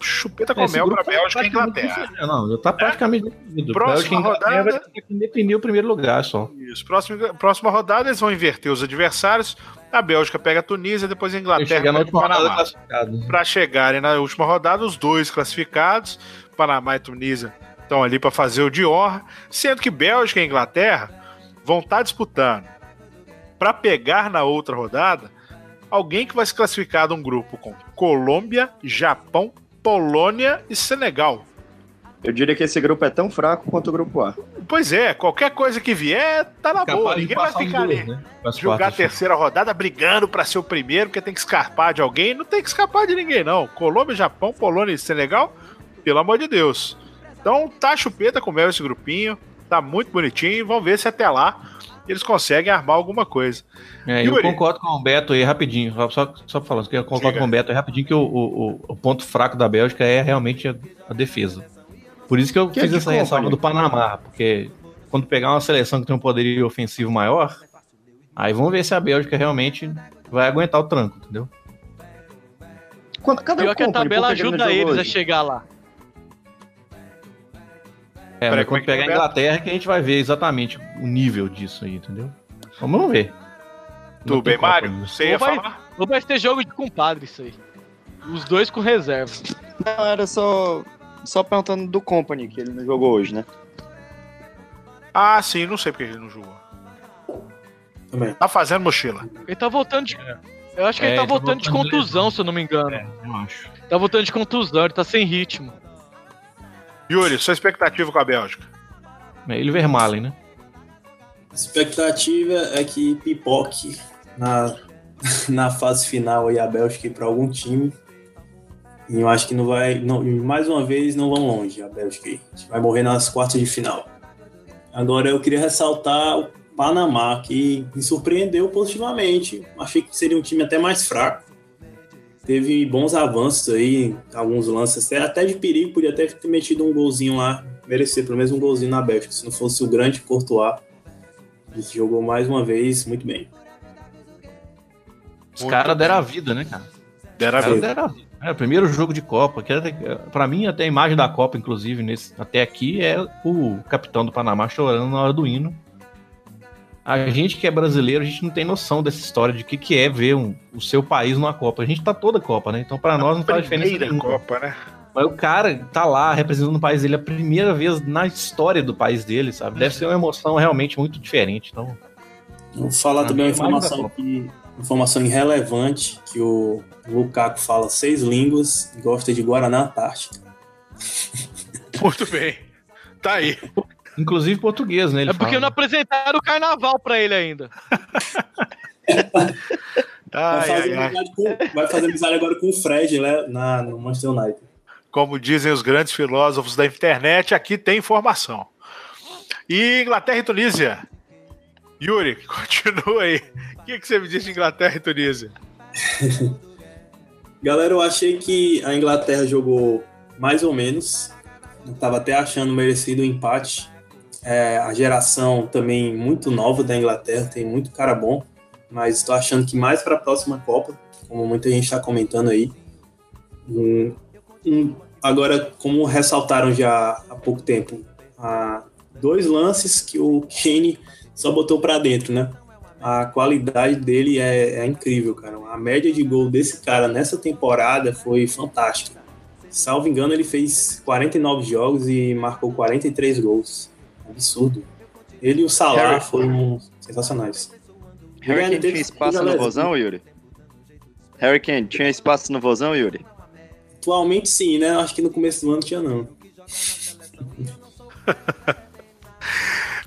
Chupeta com mel grupo pra tá Bélgica e Inglaterra. Não, já tá praticamente definido. Próxima Bélgica rodada- vai ter que definir o primeiro lugar só. Isso. Próxima, próxima rodada eles vão inverter os adversários. A Bélgica pega a Tunísia, depois a Inglaterra pega o última rodada Panamá. Para chegarem na última rodada, os dois classificados, Panamá e Tunísia, estão ali para fazer o de honra, sendo que Bélgica e Inglaterra vão estar disputando para pegar na outra rodada alguém que vai se classificar de um grupo com Colômbia, Japão, Polônia e Senegal. Eu diria que esse grupo é tão fraco quanto o grupo A. Pois é, qualquer coisa que vier, tá na boa. Capaz Ninguém vai ficar dois, ali. né? Jogar a terceira rodada brigando para ser o primeiro, porque tem que escapar de alguém. Não tem que escapar de ninguém, não. Colômbia, Japão, Polônia e Senegal, pelo amor de Deus. Então tá chupeta com mel esse grupinho, tá muito bonitinho. Vamos ver se até lá eles conseguem armar alguma coisa. É, eu concordo com o Beto aí rapidinho, só- só, falando, eu concordo Diga. com o Beto aí rapidinho que o, o, o- o ponto fraco da Bélgica é realmente a, a defesa. Por isso que eu Que fiz de essa ressalva do Panamá, porque quando pegar uma seleção que tem um poderio ofensivo maior, aí vamos ver se a Bélgica realmente vai aguentar o tranco, entendeu? Quando, cadê Pior o que a tabela ajuda eles a hoje? chegar lá. É, mas é quando é, pegar a? Inglaterra que a gente vai ver exatamente o nível disso aí, entendeu? Vamos ver. Tudo bem, Mário? Você ia Ou vai- falar? Ou vai ter jogo de compadre isso aí. Os dois com reserva. Não, era só, só perguntando do Company, que ele não jogou hoje, né? Ah, sim, não sei porque ele não jogou. Também. Tá fazendo mochila. Ele tá voltando de. Eu acho que É, ele tá ele tá voltando de voltando de contusão, lesão. se eu não me engano. É, eu acho. Tá voltando de contusão, ele tá sem ritmo. Yuri, sua expectativa com a Bélgica? É ele Vermalen, né? A expectativa é que pipoque na, na fase final aí a Bélgica para algum time. E eu acho que não vai. Não, mais uma vez não vão longe a Bélgica. A gente vai morrer nas quartas de final. Agora eu queria ressaltar o Panamá, que me surpreendeu positivamente. Achei que seria um time até mais fraco. Teve bons avanços aí, alguns lances até, até de perigo, podia até ter metido um golzinho lá, merecer pelo menos um golzinho na Bélgica, se não fosse o grande Courtois. Ele jogou mais uma vez muito bem. Os caras deram a vida, né, cara? Dera Os caras vida. deram a vida. É, o primeiro jogo de Copa. Que era, pra mim, até a imagem da Copa, inclusive, nesse, até aqui, é o capitão do Panamá chorando na hora do hino. A gente que é brasileiro, a gente não tem noção dessa história de o que, que é ver um- o seu país numa Copa. A gente tá toda Copa, né? Então, pra nós, não faz diferença Primeira nenhuma. Copa, né? Mas o cara tá lá representando o país dele a primeira vez na história do país dele, sabe? Deve ser uma emoção realmente muito diferente. Então, Vou falar também uma da informação, que, informação irrelevante, que o Lukaku fala seis línguas e gosta de Guaraná Antártica. Muito bem. Tá aí. Inclusive português, né? Ele É porque fala. não apresentaram o carnaval pra ele ainda. Vai Ai, fazer, ai, com- vai fazer amizade agora com o Fred, né? Na, no Manchester United. Como dizem os grandes filósofos da internet, aqui tem informação. E Inglaterra e Tunísia? Yuri, continua aí. O que, que você me diz de Inglaterra e Tunísia? Galera, eu achei que a Inglaterra jogou mais ou menos. Eu tava até achando merecido o empate. É, a geração também muito nova da Inglaterra, tem muito cara bom. Mas estou achando que mais para a próxima Copa, como muita gente está comentando aí. Um- um- agora, como ressaltaram já há pouco tempo, dois lances que o Kane só botou para dentro, né? a qualidade dele é, é incrível, cara. A média de gol desse cara nessa temporada foi fantástica. Salvo engano, ele fez 49 jogos e marcou 43 gols. Absurdo. Ele e o Salah Harry- foram sensacionais. Harry Kane tinha espaço no Vozão, Yuri? Harry Kane tinha espaço no Vozão, Yuri? Atualmente sim, né? Acho que no começo do ano tinha não.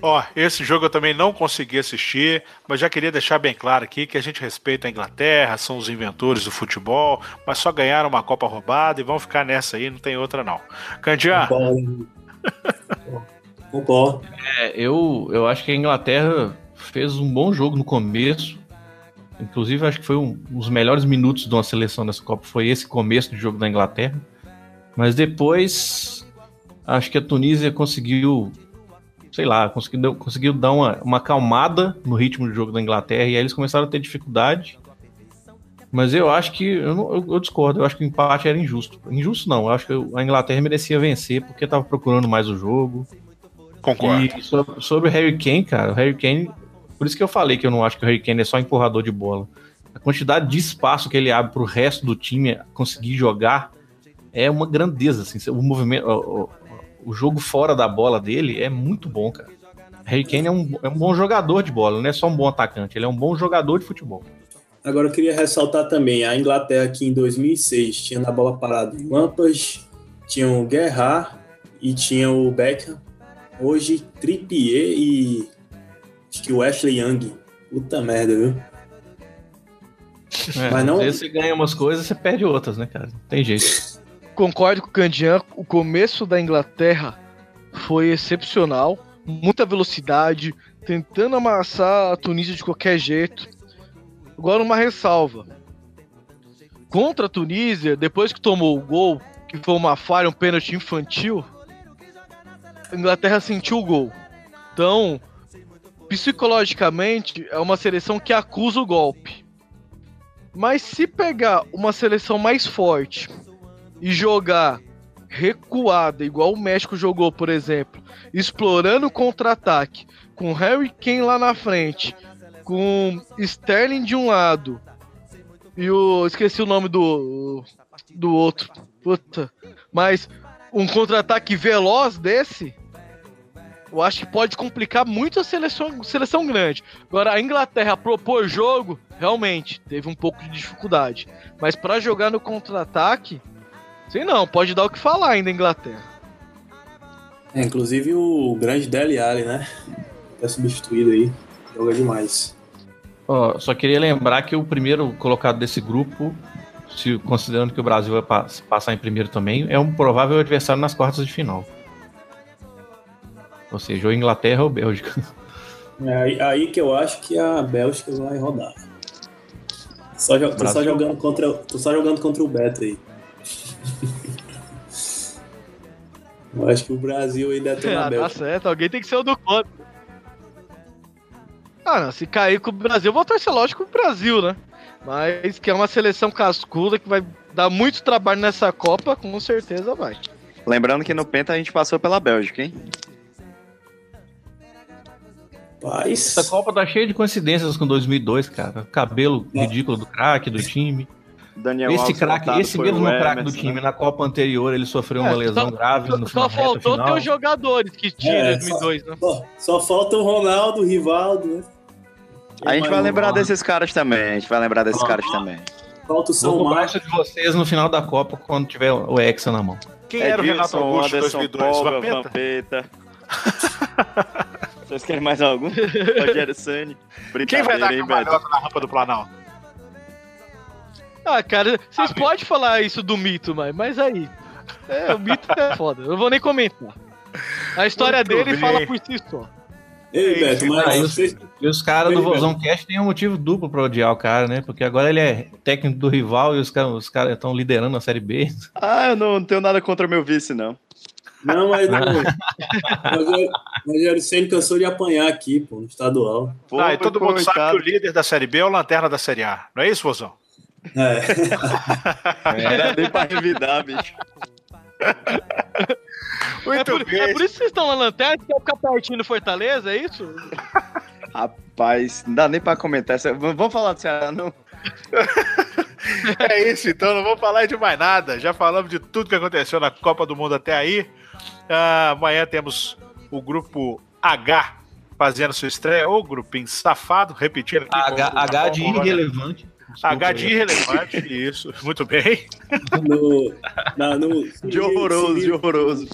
Ó, esse jogo eu também não consegui assistir, mas já queria deixar bem claro aqui que a gente respeita a Inglaterra, são os inventores do futebol, mas só ganharam uma Copa roubada e vão ficar nessa aí, não tem outra não. Candian, Concordo. Concordo. É, eu, eu acho que a Inglaterra fez um bom jogo no começo. Inclusive, acho que foi um, um dos melhores minutos de uma seleção dessa Copa. Foi esse começo do jogo da Inglaterra. Mas depois, acho que a Tunísia conseguiu, sei lá, conseguiu, conseguiu dar uma, uma acalmada no ritmo do jogo da Inglaterra. E aí eles começaram a ter dificuldade. Mas eu acho que. Eu, não- eu- eu discordo, eu acho que o empate era injusto. Injusto não, eu acho que a Inglaterra merecia vencer porque estava procurando mais o jogo. concordo. E sobre, sobre o Harry Kane, cara, o Harry Kane, por isso que eu falei que eu não acho que o Harry Kane é só empurrador de bola. A quantidade de espaço que ele abre pro resto do time conseguir jogar é uma grandeza, assim. O movimento, o, jogo fora da bola dele é muito bom, cara. Harry Kane é um, é um bom jogador de bola, não é só um bom atacante, ele é um bom jogador de futebol. Agora eu queria ressaltar também a Inglaterra que em 2006 tinha na bola parada o Lampard, tinha o Gerrard e tinha o Beckham. Hoje Trippier e acho que o Ashley Young. Puta merda, viu? É, Mas não- Às vezes você ganha umas coisas, você perde outras, né, cara? Não tem jeito. Concordo com o Candian, o começo da Inglaterra foi excepcional, muita velocidade, tentando amassar a Tunísia de qualquer jeito. Agora uma ressalva. Contra a Tunísia, depois que tomou o gol, que foi uma falha, um pênalti infantil, a Inglaterra sentiu o gol. Então, psicologicamente, é uma seleção que acusa o golpe. Mas se pegar uma seleção mais forte e jogar recuada, igual o México jogou, por exemplo, explorando o contra-ataque, com Harry Kane lá na frente, com Sterling de um lado e o. Esqueci o nome do. do outro. Puta. Mas um contra-ataque veloz desse. Eu acho que pode complicar muito a seleção, seleção grande. Agora, a Inglaterra propor jogo, realmente, teve um pouco de dificuldade. Mas pra jogar no contra-ataque, sei não, pode dar o que falar ainda Inglaterra. É, inclusive o grande Dele Alli, né? Tá substituído aí. Joga demais. Ó, só queria lembrar que o primeiro colocado desse grupo, se, considerando que o Brasil vai pa- passar em primeiro também, é um provável adversário nas quartas de final. Ou seja, ou Inglaterra ou Bélgica. É aí, aí que eu acho que a Bélgica vai rodar. Só, jo- tô, só jogando contra, tô só jogando contra o Beto aí. Eu acho que o Brasil aí deve ter na Ah, tá Bélgica. certo, alguém tem que ser o do contra. Ah, não, se cair com o Brasil, eu vou torcer lógico com o Brasil, né? Mas que é uma seleção cascuda que vai dar muito trabalho nessa Copa, com certeza vai. Lembrando que no Penta a gente passou pela Bélgica, hein? Paz. Essa Copa tá cheia de coincidências com 2002, cara. Cabelo ridículo do craque do time. Daniel Esse Alves craque, esse mesmo craque do time, né? na Copa anterior, ele sofreu É, uma lesão só- grave no Só final, reta faltou ter final. os jogadores que tinha É, em 2002, né? Só, só falta o Ronaldo, o Rivaldo, né? A gente vai lembrar desses caras também. A gente vai lembrar desses caras também. Falta o São Marcos. de vocês no final da Copa, quando tiver o Hexa na mão. Quem era o Renato Augusto em Anderson 2002? Polga, Vampeta? Vampeta. Vocês querem mais algum? Rogério Sani. Quem vai dar Beto? cambalhota na rampa do Planalto? Ah, cara, vocês Ah, podem falar isso do mito, mas, mas aí. É, o mito é foda. Eu não vou nem comentar. A história Muito dele bem. fala por si só. Ei, Beto, Ah, mas vocês, E os caras do. Vozão Cast têm um motivo duplo pra odiar o cara, né? Porque agora ele é técnico do rival e os caras estão liderando a Série B. Ah, eu não tenho nada contra meu vice, não. Não, mas não. Rogério- Senna cansou de apanhar aqui, pô, no estadual. Pô, ah, e todo mundo sabe que o líder da Série B é o Lanterna da Série A. Não é isso, Vozão? É. Era nem pra revidar, bicho. É Muito por, bem. é por isso que vocês estão na lanterna, que ficar pertinho do Fortaleza, é isso? Rapaz, não dá nem pra comentar. essa- Vamos falar do Ceará, não? É isso, então não vamos falar de mais nada. Já falamos de tudo que aconteceu na Copa do Mundo até aí. Ah, amanhã temos o grupo H fazendo sua estreia, ou grupinho safado, repetindo aqui. H, como- H de como- irrelevante. H de irrelevante, isso, muito bem. No, na, no, De horroroso, de horroroso.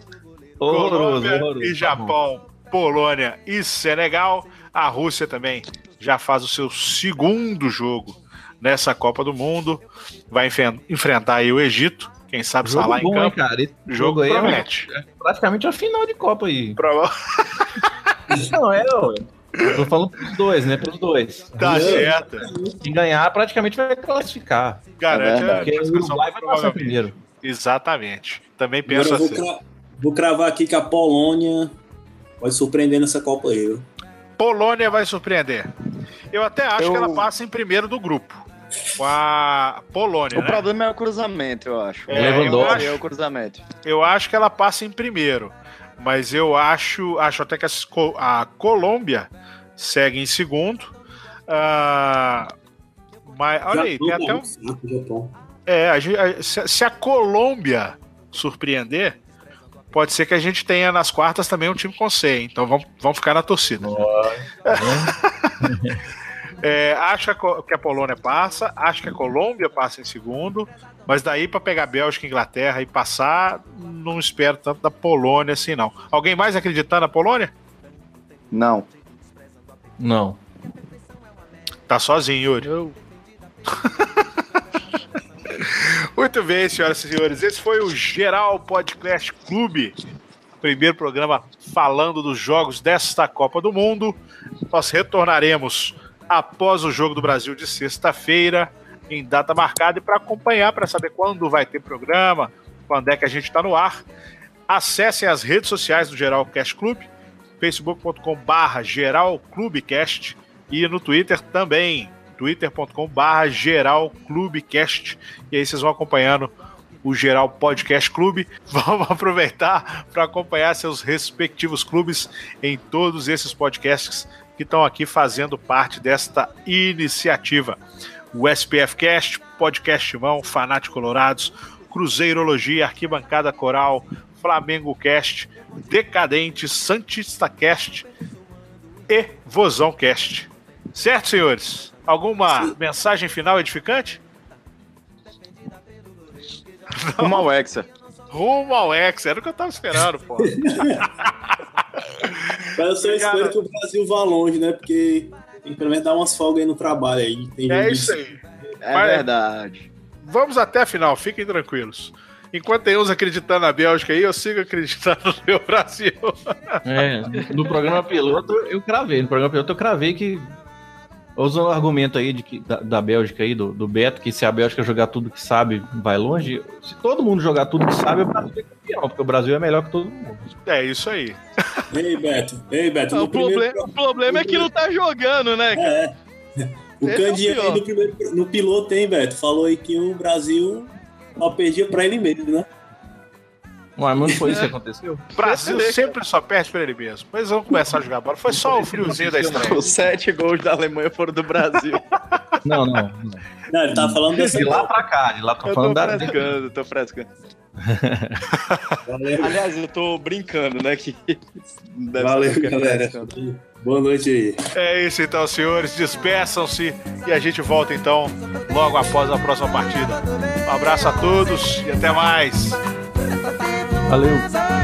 Horroroso, horroroso. E Tá. Japão, Polônia e Senegal. A Rússia também já faz o seu segundo jogo nessa Copa do Mundo. Vai enfrentar aí o Egito. Quem sabe está Jogo lá em bom, hein, campo. cara? Esse Jogo jogo aí é promete. praticamente a final de Copa aí. Prova- Não, é, ué. Eu tô falando pros dois, né? Pros dois. Tá certo. Quem ganhar praticamente vai classificar. Garante É a. Porque o classificação Uruguai vai passar primeiro. Exatamente. Também penso eu vou, assim. cra- vou cravar aqui que a Polônia pode surpreender nessa Copa aí. Polônia vai surpreender. Eu até acho Eu- que ela passa em primeiro do grupo. Com a Polônia, O né? problema é o cruzamento, eu acho. É, Lewandowski. eu É o cruzamento. Eu acho que ela passa em primeiro. Mas eu acho, acho até que Co- a Colômbia segue em segundo. Ah, mas olha aí, tem até um. Japão. É, a a- se, se a Colômbia surpreender, pode ser que a gente tenha nas quartas também um time com C. Então vamos, vamos ficar na torcida. É, acho que a Co- que a Polônia passa, acho que a Colômbia passa em segundo, mas daí para pegar Bélgica e Inglaterra e passar, não espero tanto da Polônia assim não. Alguém mais acreditando na Polônia? Não. Não. Tá sozinho, Yuri. Eu, Muito bem, senhoras e senhores. Esse foi o Geral Podcast Clube. Primeiro programa falando dos jogos desta Copa do Mundo. Nós retornaremos após o jogo do Brasil de sexta-feira, em data marcada, e para acompanhar, para saber quando vai ter programa, quando é que a gente está no ar. Acessem as redes sociais do Geral Cast Clube, facebook.com/barra Geral Clubecast e no Twitter também, twitter.com/barra Geral Clubecast. E aí vocês vão acompanhando o Geral Podcast Clube. Vamos aproveitar para acompanhar seus respectivos clubes em todos esses podcasts que estão aqui fazendo parte desta iniciativa. O SPF Cast, Podcast Timão, Fanático Colorados, Cruzeirologia, Arquibancada Coral, Flamengo Cast, Decadente, Santista Cast e Vozão Cast. Certo, senhores? Alguma mensagem final edificante? Uma ao Hexa. Rumo ao Hexa, era o que eu tava esperando, pô. Mas eu só Obrigado. espero que o Brasil vá longe, né? Porque tem que pelo menos dar umas folgas aí no trabalho aí. Tem É isso aí. É Vai. verdade. Vamos até a final, fiquem tranquilos. Enquanto tem uns acreditando na Bélgica aí, eu sigo acreditando no meu Brasil. É, no programa piloto eu cravei. No programa piloto eu cravei que. Usa o argumento aí de que, da, da Bélgica aí, do, do Beto, que se a Bélgica jogar tudo que sabe, vai longe. Se todo mundo jogar tudo que sabe, o Brasil é campeão, porque o Brasil é melhor que todo mundo. É isso aí. Ei, Beto. Ei, Beto. o, no primeiro problema, o problema é que não tá jogando, né? cara? É. O Esse é o Candinho aí no, primeiro, no piloto, hein, Beto? Falou aí que o Brasil só perdia pra ele mesmo, né? Ué, mas não foi isso que aconteceu? O Brasil sempre só perde pra ele mesmo. Mas vamos começar a jogar bola. Foi só o friozinho da estreia. Os sete gols da Alemanha foram do Brasil. Não, não. não. Não, ele tava falando dessa De lá pra cá, de lá Eu falando tô da. frescando, tô frescando. Valeu, Aliás, eu tô brincando, né? Que deve Valeu galera. frescando. Boa noite aí. É isso então, senhores. Despeçam-se e a gente volta então logo após a próxima partida. Um abraço a todos e até mais. Valeu.